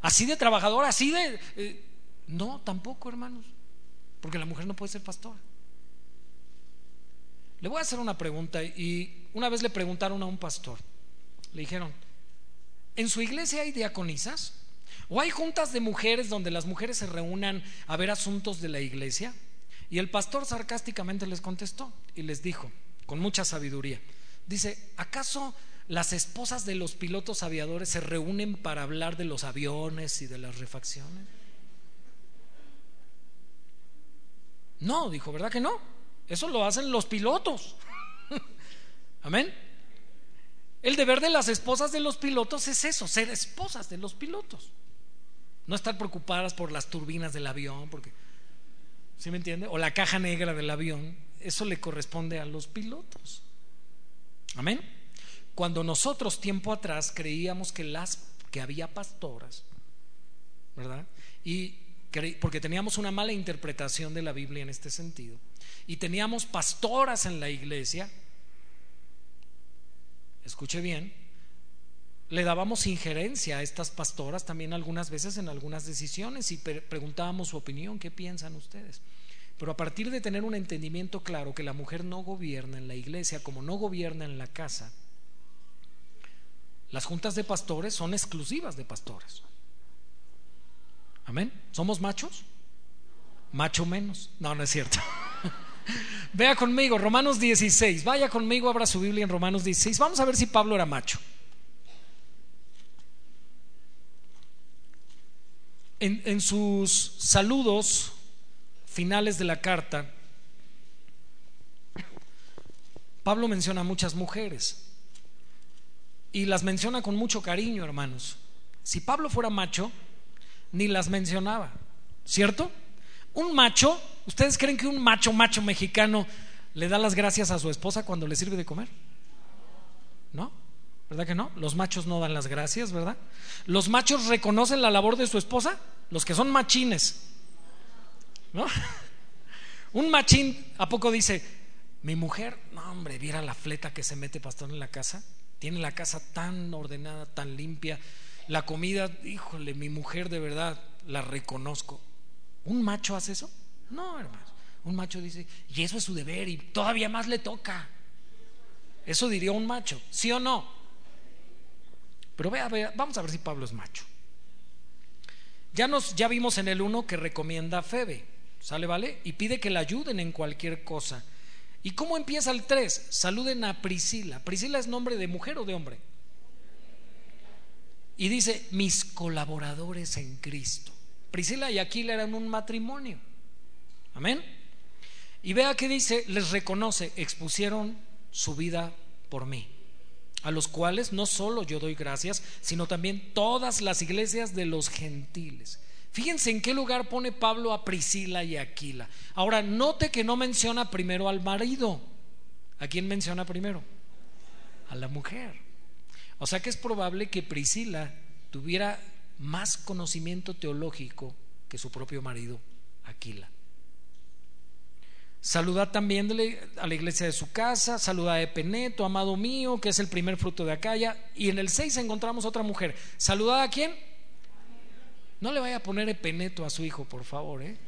[SPEAKER 1] Así de trabajador, así de... Eh, no, tampoco, hermanos. Porque la mujer no puede ser pastora. Le voy a hacer una pregunta y una vez le preguntaron a un pastor. Le dijeron, ¿en su iglesia hay diaconisas? ¿O hay juntas de mujeres donde las mujeres se reúnan a ver asuntos de la iglesia? Y el pastor sarcásticamente les contestó y les dijo, con mucha sabiduría, Dice, ¿acaso las esposas de los pilotos aviadores se reúnen para hablar de los aviones y de las refacciones? No, dijo, ¿verdad que no? Eso lo hacen los pilotos. Amén. El deber de las esposas de los pilotos es eso, ser esposas de los pilotos. No estar preocupadas por las turbinas del avión, porque, ¿sí me entiende? O la caja negra del avión. Eso le corresponde a los pilotos. Amén. Cuando nosotros tiempo atrás creíamos que las que había pastoras, ¿verdad? Y porque teníamos una mala interpretación de la Biblia en este sentido. Y teníamos pastoras en la iglesia. Escuche bien, le dábamos injerencia a estas pastoras también algunas veces en algunas decisiones y preguntábamos su opinión, ¿qué piensan ustedes? Pero a partir de tener un entendimiento claro que la mujer no gobierna en la iglesia como no gobierna en la casa, las juntas de pastores son exclusivas de pastores. Amén. ¿Somos machos? Macho menos. No, no es cierto. Vea conmigo, Romanos 16. Vaya conmigo, abra su Biblia en Romanos 16. Vamos a ver si Pablo era macho. En, en sus saludos finales de la carta, Pablo menciona a muchas mujeres y las menciona con mucho cariño, hermanos. Si Pablo fuera macho, ni las mencionaba, ¿cierto? Un macho, ¿ustedes creen que un macho, macho mexicano le da las gracias a su esposa cuando le sirve de comer? ¿No? ¿Verdad que no? Los machos no dan las gracias, ¿verdad? Los machos reconocen la labor de su esposa, los que son machines. ¿No? Un machín, ¿a poco dice, mi mujer, no hombre, viera la fleta que se mete pastor en la casa? Tiene la casa tan ordenada, tan limpia. La comida, híjole, mi mujer de verdad la reconozco. ¿Un macho hace eso? No, hermano. Un macho dice, y eso es su deber y todavía más le toca. Eso diría un macho, ¿sí o no? Pero vea, vea, vamos a ver si Pablo es macho. Ya nos ya vimos en el uno que recomienda a Febe. ¿Sale, vale? Y pide que la ayuden en cualquier cosa. ¿Y cómo empieza el 3? Saluden a Priscila. ¿Priscila es nombre de mujer o de hombre? Y dice, mis colaboradores en Cristo. Priscila y Aquila eran un matrimonio. Amén. Y vea que dice, les reconoce, expusieron su vida por mí, a los cuales no solo yo doy gracias, sino también todas las iglesias de los gentiles. Fíjense en qué lugar pone Pablo a Priscila y Aquila. Ahora, note que no menciona primero al marido. ¿A quién menciona primero? A la mujer. O sea que es probable que Priscila tuviera más conocimiento teológico que su propio marido, Aquila. Saluda también a la iglesia de su casa, saluda a Epeneto, amado mío, que es el primer fruto de Acaya. Y en el 6 encontramos otra mujer. ¿Saluda a quién? No le vaya a poner peneto a su hijo, por favor. ¿eh?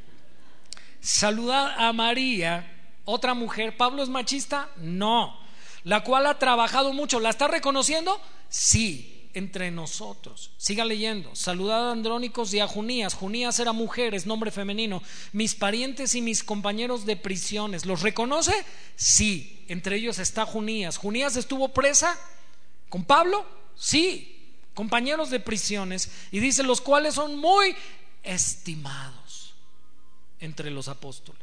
[SPEAKER 1] Saludad a María, otra mujer. ¿Pablo es machista? No. La cual ha trabajado mucho. ¿La está reconociendo? Sí. Entre nosotros. Siga leyendo. Saludad a Andrónicos y a Junías. Junías era mujer, es nombre femenino. Mis parientes y mis compañeros de prisiones. ¿Los reconoce? Sí. Entre ellos está Junías. ¿Junías estuvo presa con Pablo? Sí. Compañeros de prisiones. Y dice, los cuales son muy estimados entre los apóstoles.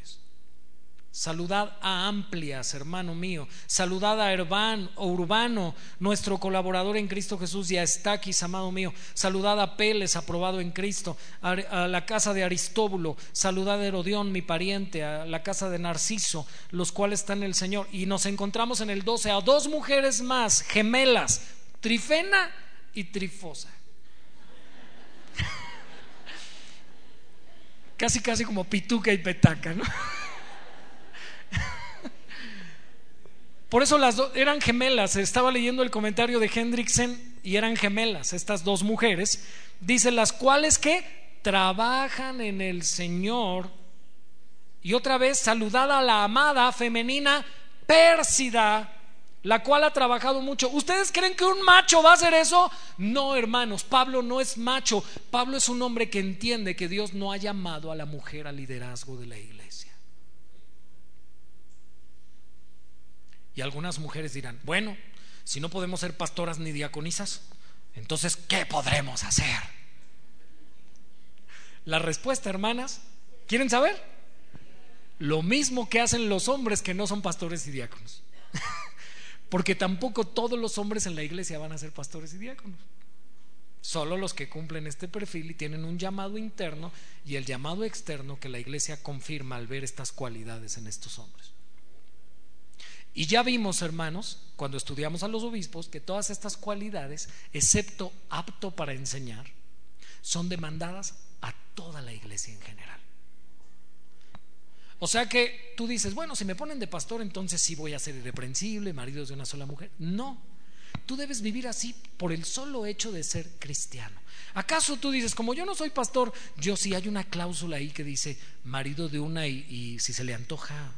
[SPEAKER 1] Saludad a Amplias, hermano mío. Saludad a Herván o Urbano, nuestro colaborador en Cristo Jesús, y a Estaquis, amado mío. Saludad a Peles, aprobado en Cristo. A, la casa de Aristóbulo. Saludad a Herodión, mi pariente. A la casa de Narciso, los cuales están en el Señor. Y nos encontramos en el 12 a dos mujeres más, gemelas, Trifena y Trifosa. casi, casi como pituca y petaca, ¿no? Por eso las dos eran gemelas. Estaba leyendo el comentario de Hendrickson y eran gemelas, estas dos mujeres. Dice, las cuales que trabajan en el Señor. Y otra vez, saludada a la amada femenina Pérsida, la cual ha trabajado mucho. ¿Ustedes creen que un macho va a hacer eso? No, hermanos, Pablo no es macho. Pablo es un hombre que entiende que Dios no ha llamado a la mujer al liderazgo de la iglesia. Y algunas mujeres dirán, bueno, si no podemos ser pastoras ni diaconisas, entonces, ¿qué podremos hacer? La respuesta, hermanas, ¿quieren saber? Lo mismo que hacen los hombres que no son pastores y diáconos. Porque tampoco todos los hombres en la iglesia van a ser pastores y diáconos. Solo los que cumplen este perfil y tienen un llamado interno y el llamado externo que la iglesia confirma al ver estas cualidades en estos hombres. Y ya vimos, hermanos, cuando estudiamos a los obispos, que todas estas cualidades, excepto apto para enseñar, son demandadas a toda la iglesia en general. O sea que tú dices, bueno, si me ponen de pastor, entonces sí voy a ser irreprensible, marido de una sola mujer. No, tú debes vivir así por el solo hecho de ser cristiano. ¿Acaso tú dices, como yo no soy pastor, yo sí hay una cláusula ahí que dice marido de una y, y si se le antoja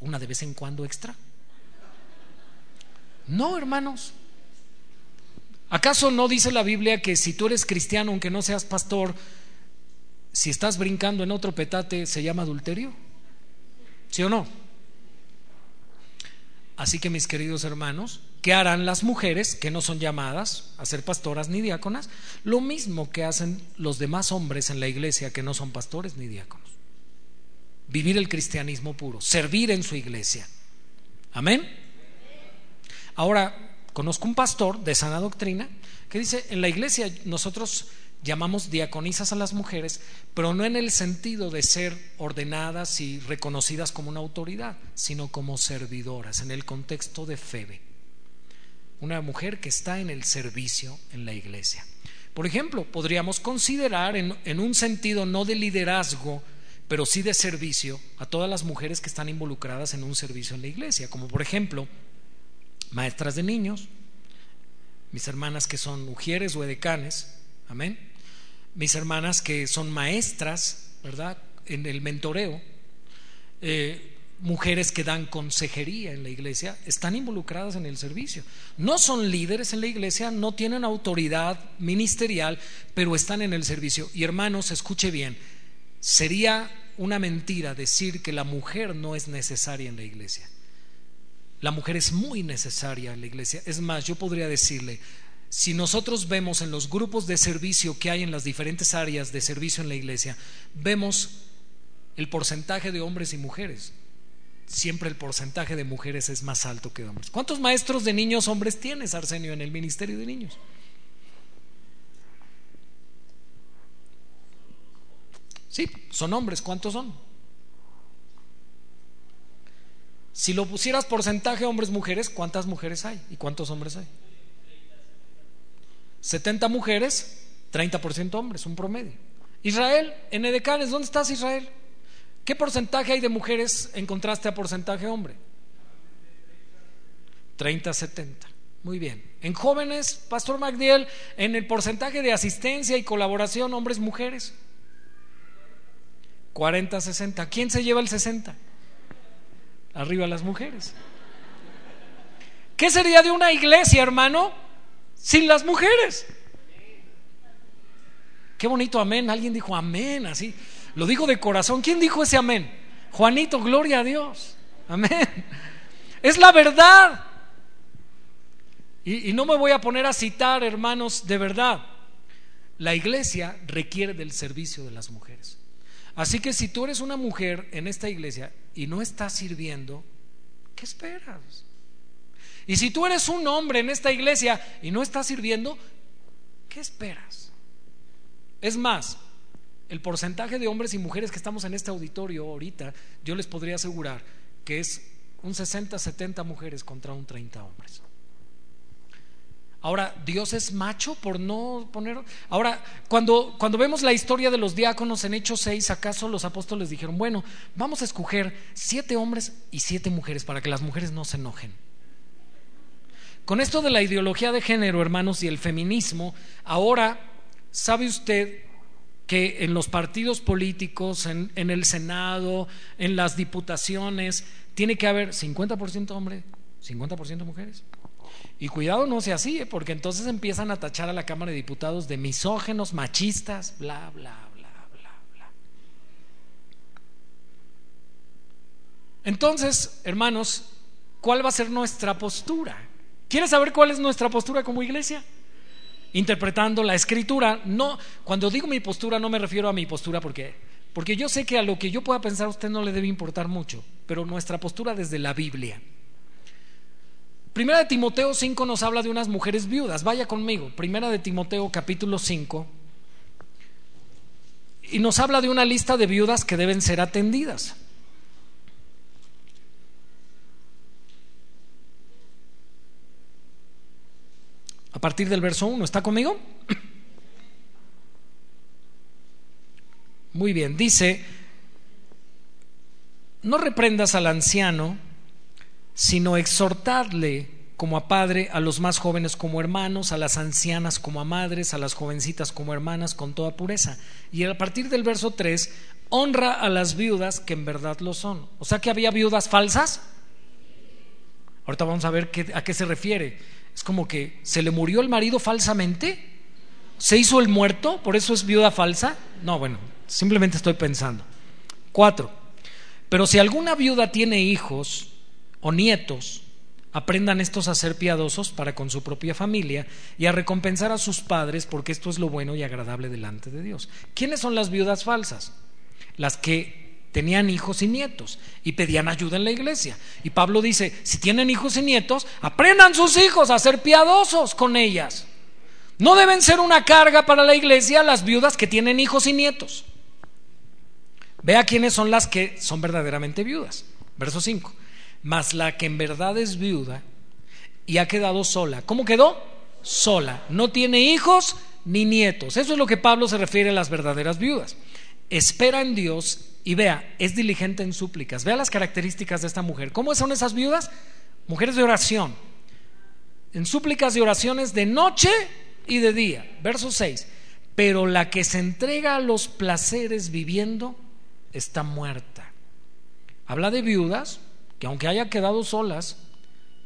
[SPEAKER 1] una de vez en cuando extra? No, hermanos. ¿Acaso no dice la Biblia que si tú eres cristiano, aunque no seas pastor, si estás brincando en otro petate, se llama adulterio? ¿Sí o no? Así que mis queridos hermanos, ¿qué harán las mujeres que no son llamadas a ser pastoras ni diáconas? Lo mismo que hacen los demás hombres en la iglesia que no son pastores ni diáconos. Vivir el cristianismo puro, servir en su iglesia. Amén. Ahora, conozco un pastor de sana doctrina que dice, en la iglesia nosotros llamamos diaconisas a las mujeres, pero no en el sentido de ser ordenadas y reconocidas como una autoridad, sino como servidoras, en el contexto de Febe. Una mujer que está en el servicio en la iglesia. Por ejemplo, podríamos considerar en, en un sentido no de liderazgo, pero sí de servicio a todas las mujeres que están involucradas en un servicio en la iglesia, como por ejemplo maestras de niños, mis hermanas que son mujeres o edecanes, amén, mis hermanas que son maestras, ¿verdad? En el mentoreo, eh, mujeres que dan consejería en la iglesia, están involucradas en el servicio. No son líderes en la iglesia, no tienen autoridad ministerial, pero están en el servicio. Y hermanos, escuche bien, sería una mentira decir que la mujer no es necesaria en la iglesia. La mujer es muy necesaria en la iglesia. Es más, yo podría decirle, si nosotros vemos en los grupos de servicio que hay en las diferentes áreas de servicio en la iglesia, vemos el porcentaje de hombres y mujeres. Siempre el porcentaje de mujeres es más alto que de hombres. ¿Cuántos maestros de niños hombres tienes, Arsenio, en el ministerio de niños? Sí, son hombres. ¿Cuántos son? Si lo pusieras porcentaje hombres-mujeres, ¿cuántas mujeres hay? ¿Y cuántos hombres hay? 70 mujeres, 30% hombres, un promedio. Israel, en Edecanes, ¿dónde estás Israel? ¿Qué porcentaje hay de mujeres en contraste a porcentaje hombre? 30-70. Muy bien. En jóvenes, Pastor Magdiel, en el porcentaje de asistencia y colaboración hombres-mujeres. 40-60. ¿Quién se lleva el 60? Arriba las mujeres. ¿Qué sería de una iglesia, hermano, sin las mujeres. Qué bonito amén. Alguien dijo amén, así. Lo digo de corazón. ¿Quién dijo ese amén? Juanito, gloria a Dios. Amén. Es la verdad. Y, y, no me voy a poner a citar, hermanos, de verdad. La iglesia requiere del servicio de las mujeres. Así que si tú eres una mujer en esta iglesia y no estás sirviendo, ¿qué esperas? Y si tú eres un hombre en esta iglesia y no estás sirviendo, ¿qué esperas? Es más, el porcentaje de hombres y mujeres que estamos en este auditorio ahorita, yo les podría asegurar que es un 60, 70 mujeres contra un 30 hombres. Ahora, Dios es macho por no poner... Ahora, cuando, cuando vemos la historia de los diáconos en Hechos 6, ¿acaso los apóstoles dijeron, bueno, vamos a escoger siete hombres y siete mujeres para que las mujeres no se enojen? Con esto de la ideología de género, hermanos, y el feminismo, ahora, ¿sabe usted que en los partidos políticos, en, en el Senado, en las diputaciones, tiene que haber 50% hombres, 50% mujeres? Y cuidado no sea así, ¿eh? porque entonces empiezan a tachar a la Cámara de Diputados de misógenos, machistas, bla, bla, bla, bla, bla. Entonces, hermanos, ¿cuál va a ser nuestra postura? ¿Quieres saber cuál es nuestra postura como iglesia? Interpretando la escritura. No, cuando digo mi postura no me refiero a mi postura porque porque yo sé que a lo que yo pueda pensar a usted no le debe importar mucho, pero nuestra postura desde la Biblia. Primera de Timoteo 5 nos habla de unas mujeres viudas. Vaya conmigo. Primera de Timoteo capítulo 5. Y nos habla de una lista de viudas que deben ser atendidas. A partir del verso 1, ¿está conmigo? Muy bien, dice, no reprendas al anciano sino exhortarle como a padre, a los más jóvenes como hermanos, a las ancianas como a madres, a las jovencitas como hermanas, con toda pureza. Y a partir del verso 3, honra a las viudas que en verdad lo son. O sea que había viudas falsas. Ahorita vamos a ver a qué se refiere. Es como que se le murió el marido falsamente. ¿Se hizo el muerto? ¿Por eso es viuda falsa? No, bueno, simplemente estoy pensando. Cuatro. Pero si alguna viuda tiene hijos, o nietos aprendan estos a ser piadosos para con su propia familia y a recompensar a sus padres porque esto es lo bueno y agradable delante de Dios. ¿Quiénes son las viudas falsas? Las que tenían hijos y nietos y pedían ayuda en la iglesia. Y Pablo dice, si tienen hijos y nietos, aprendan sus hijos a ser piadosos con ellas. No deben ser una carga para la iglesia las viudas que tienen hijos y nietos. Vea quiénes son las que son verdaderamente viudas. Verso 5 mas la que en verdad es viuda y ha quedado sola. ¿Cómo quedó? Sola. No tiene hijos ni nietos. Eso es lo que Pablo se refiere a las verdaderas viudas. Espera en Dios y vea, es diligente en súplicas. Vea las características de esta mujer. ¿Cómo son esas viudas? Mujeres de oración. En súplicas y oraciones de noche y de día. Verso 6. Pero la que se entrega a los placeres viviendo está muerta. Habla de viudas, que aunque haya quedado solas,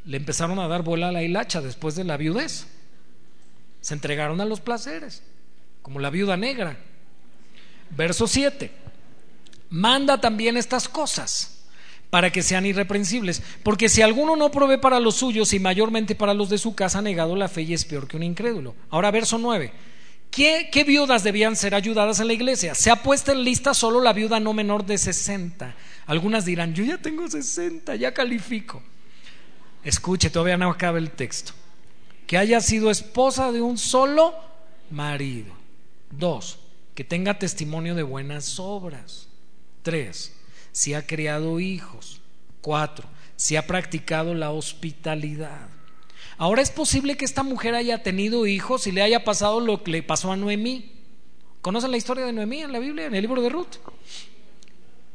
[SPEAKER 1] le empezaron a dar vuela a la hilacha después de la viudez. Se entregaron a los placeres, como la viuda negra. Verso 7. Manda también estas cosas para que sean irreprensibles, porque si alguno no provee para los suyos y mayormente para los de su casa, ha negado la fe y es peor que un incrédulo. Ahora, verso 9. ¿Qué, ¿Qué, viudas debían ser ayudadas en la iglesia? Se ha puesto en lista solo la viuda no menor de 60 algunas dirán, yo ya tengo 60, ya califico. Escuche, todavía no acaba el texto. Que haya sido esposa de un solo marido. Dos, que tenga testimonio de buenas obras. Tres, si ha criado hijos. Cuatro, si ha practicado la hospitalidad. Ahora es posible que esta mujer haya tenido hijos y le haya pasado lo que le pasó a Noemí. ¿Conocen la historia de Noemí en la Biblia, en el libro de Ruth?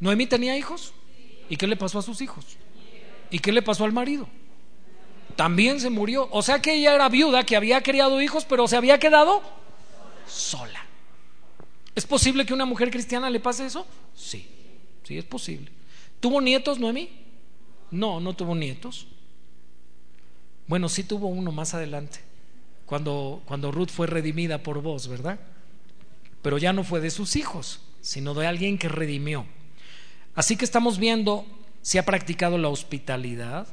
[SPEAKER 1] Noemí tenía hijos. ¿Y qué le pasó a sus hijos? ¿Y qué le pasó al marido? También se murió. O sea que ella era viuda, que había criado hijos, pero se había quedado sola. ¿Es posible que una mujer cristiana le pase eso? Sí, sí es posible. ¿Tuvo nietos Noemí? No, no tuvo nietos. Bueno, sí tuvo uno más adelante. cuando, cuando Ruth fue redimida por vos, ¿verdad? Pero ya no fue de sus hijos, sino de alguien que redimió. Así que estamos viendo si ha practicado la hospitalidad.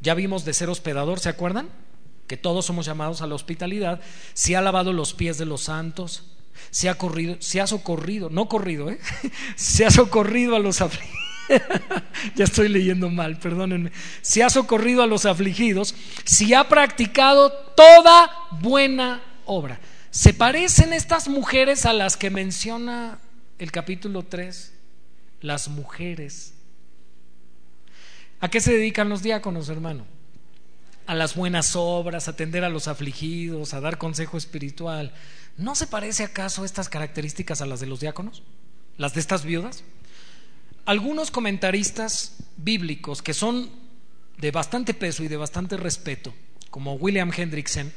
[SPEAKER 1] Ya vimos de ser hospedador, ¿se acuerdan? Que todos somos llamados a la hospitalidad. Si ha lavado los pies de los santos, si ha corrido, si ha socorrido, no corrido, ¿eh? si ha socorrido a los afligidos. ya estoy leyendo mal, perdónenme. Si ha socorrido a los afligidos, si ha practicado toda buena obra. ¿Se parecen estas mujeres a las que menciona el capítulo 3? Las mujeres. ¿A qué se dedican los diáconos, hermano? A las buenas obras, a atender a los afligidos, a dar consejo espiritual. ¿No se parece acaso estas características a las de los diáconos? ¿Las de estas viudas? Algunos comentaristas bíblicos que son de bastante peso y de bastante respeto, como William Hendrickson,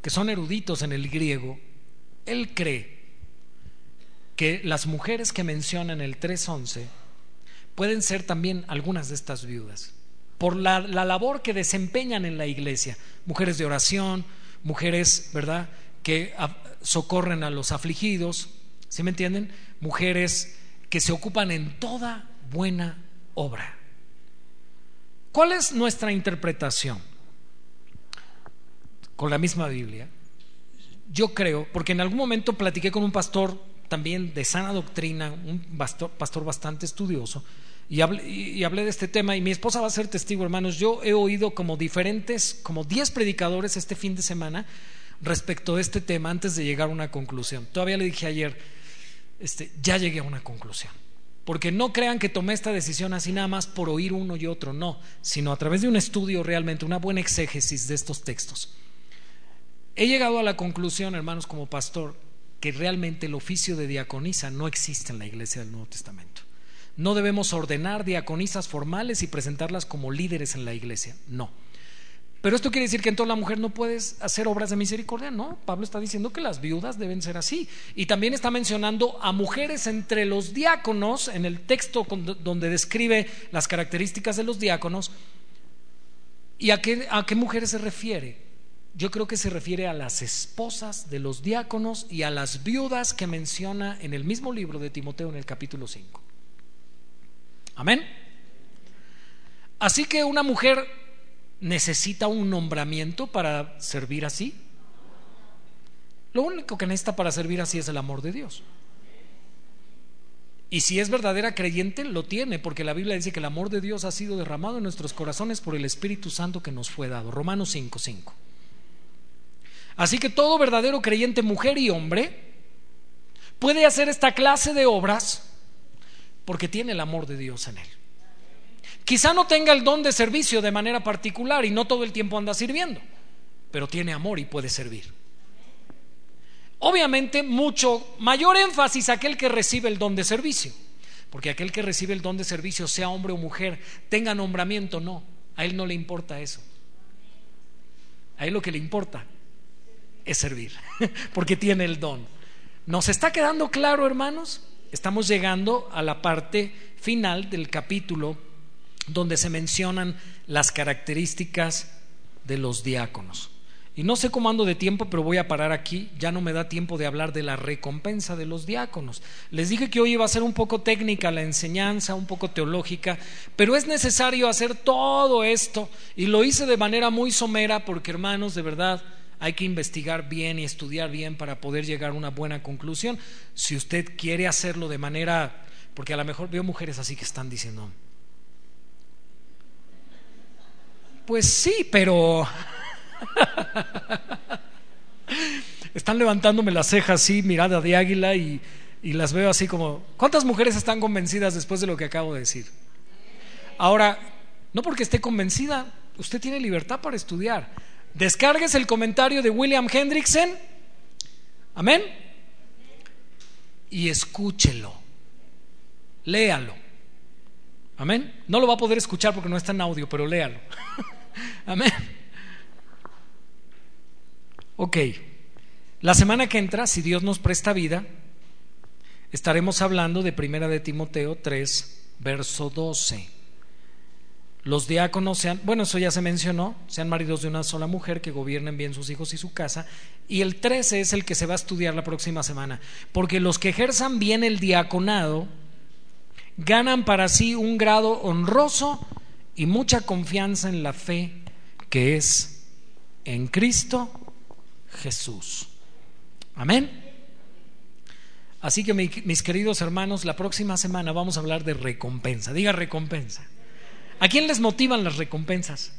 [SPEAKER 1] que son eruditos en el griego, él cree que las mujeres que menciona en el 3.11 pueden ser también algunas de estas viudas, por la, la, labor que desempeñan en la iglesia, mujeres de oración, mujeres, ¿verdad?, que socorren a los afligidos, ¿sí me entienden? Mujeres que se ocupan en toda buena obra. ¿Cuál es nuestra interpretación? Con la misma Biblia. Yo creo, porque en algún momento platiqué con un pastor también de sana doctrina, un pastor, pastor bastante estudioso, y hablé, y hablé, de este tema, y mi esposa va a ser testigo, hermanos. Yo he oído como diferentes, como 10 predicadores este fin de semana respecto de este tema antes de llegar a una conclusión. Todavía le dije ayer, este, ya llegué a una conclusión. Porque no crean que tomé esta decisión así nada más por oír uno y otro, no, sino a través de un estudio realmente, una buena exégesis de estos textos. He llegado a la conclusión, hermanos, como pastor, que realmente el oficio de diaconisa no existe en la iglesia del Nuevo Testamento. No debemos ordenar diaconisas formales y presentarlas como líderes en la iglesia, no. Pero esto quiere decir que entonces la mujer no puede hacer obras de misericordia, no. Pablo está diciendo que las viudas deben ser así. Y también está mencionando a mujeres entre los diáconos, en el texto donde describe las características de los diáconos. ¿Y a qué, a qué mujeres se refiere? Yo creo que se refiere a las esposas de los diáconos y a las viudas que menciona en el mismo libro de Timoteo en el capítulo 5. Amén. Así que una mujer necesita un nombramiento para servir así? Lo único que necesita para servir así es el amor de Dios. Y si es verdadera creyente, lo tiene, porque la Biblia dice que el amor de Dios ha sido derramado en nuestros corazones por el Espíritu Santo que nos fue dado. Romanos 5:5. Así que todo verdadero creyente, mujer y hombre, puede hacer esta clase de obras porque tiene el amor de Dios en él. Quizá no tenga el don de servicio de manera particular y no todo el tiempo anda sirviendo, pero tiene amor y puede servir. Obviamente, mucho mayor énfasis aquel que recibe el don de servicio, porque aquel que recibe el don de servicio, sea hombre o mujer, tenga nombramiento, no, a él no le importa eso. A él lo que le importa es servir, porque tiene el don. ¿Nos está quedando claro, hermanos? Estamos llegando a la parte final del capítulo donde se mencionan las características de los diáconos. Y no sé cómo ando de tiempo, pero voy a parar aquí. Ya no me da tiempo de hablar de la recompensa de los diáconos. Les dije que hoy iba a ser un poco técnica la enseñanza, un poco teológica, pero es necesario hacer todo esto. Y lo hice de manera muy somera porque, hermanos, de verdad, hay que investigar bien y estudiar bien para poder llegar a una buena conclusión. Si usted quiere hacerlo de manera, porque a lo mejor veo mujeres así que están diciendo, Pues sí, pero... están levantándome las cejas así, mirada de águila, y, y las veo así como... ¿Cuántas mujeres están convencidas después de lo que acabo de decir? Ahora, no porque esté convencida, usted tiene libertad para estudiar. Descargues el comentario de William Hendrickson. Amén. Y escúchelo. Léalo. Amén. No lo va a poder escuchar porque no está en audio, pero léalo. Amén. Ok. La semana que entra, si Dios nos presta vida, estaremos hablando de Primera de Timoteo 3, verso 12. Los diáconos sean, bueno, eso ya se mencionó, sean maridos de una sola mujer que gobiernen bien sus hijos y su casa. Y el 13 es el que se va a estudiar la próxima semana, porque los que ejerzan bien el diaconado ganan para sí un grado honroso y mucha confianza en la fe que es en Cristo Jesús. Amén. Así que mis queridos hermanos, la próxima semana vamos a hablar de recompensa. Diga recompensa. ¿A quién les motivan las recompensas?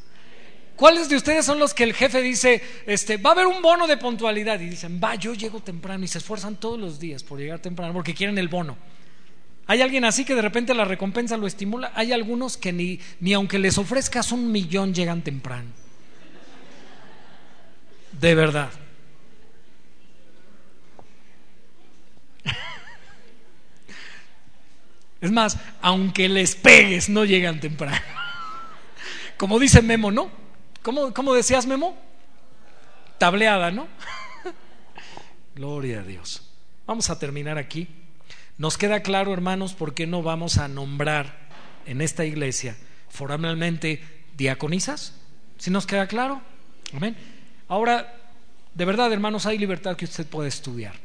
[SPEAKER 1] ¿Cuáles de ustedes son los que el jefe dice, este, va a haber un bono de puntualidad? Y dicen, va, yo llego temprano y se esfuerzan todos los días por llegar temprano porque quieren el bono. ¿Hay alguien así que de repente la recompensa lo estimula? Hay algunos que ni, ni aunque les ofrezcas un millón llegan temprano. De verdad. Es más, aunque les pegues, no llegan temprano. Como dice Memo, ¿no? ¿Cómo, cómo decías Memo? Tableada, ¿no? Gloria a Dios. Vamos a terminar aquí. Nos queda claro, hermanos, por qué no vamos a nombrar en esta iglesia formalmente diaconisas. ¿Si nos queda claro? Amén. Ahora, de verdad, hermanos, hay libertad que usted puede estudiar.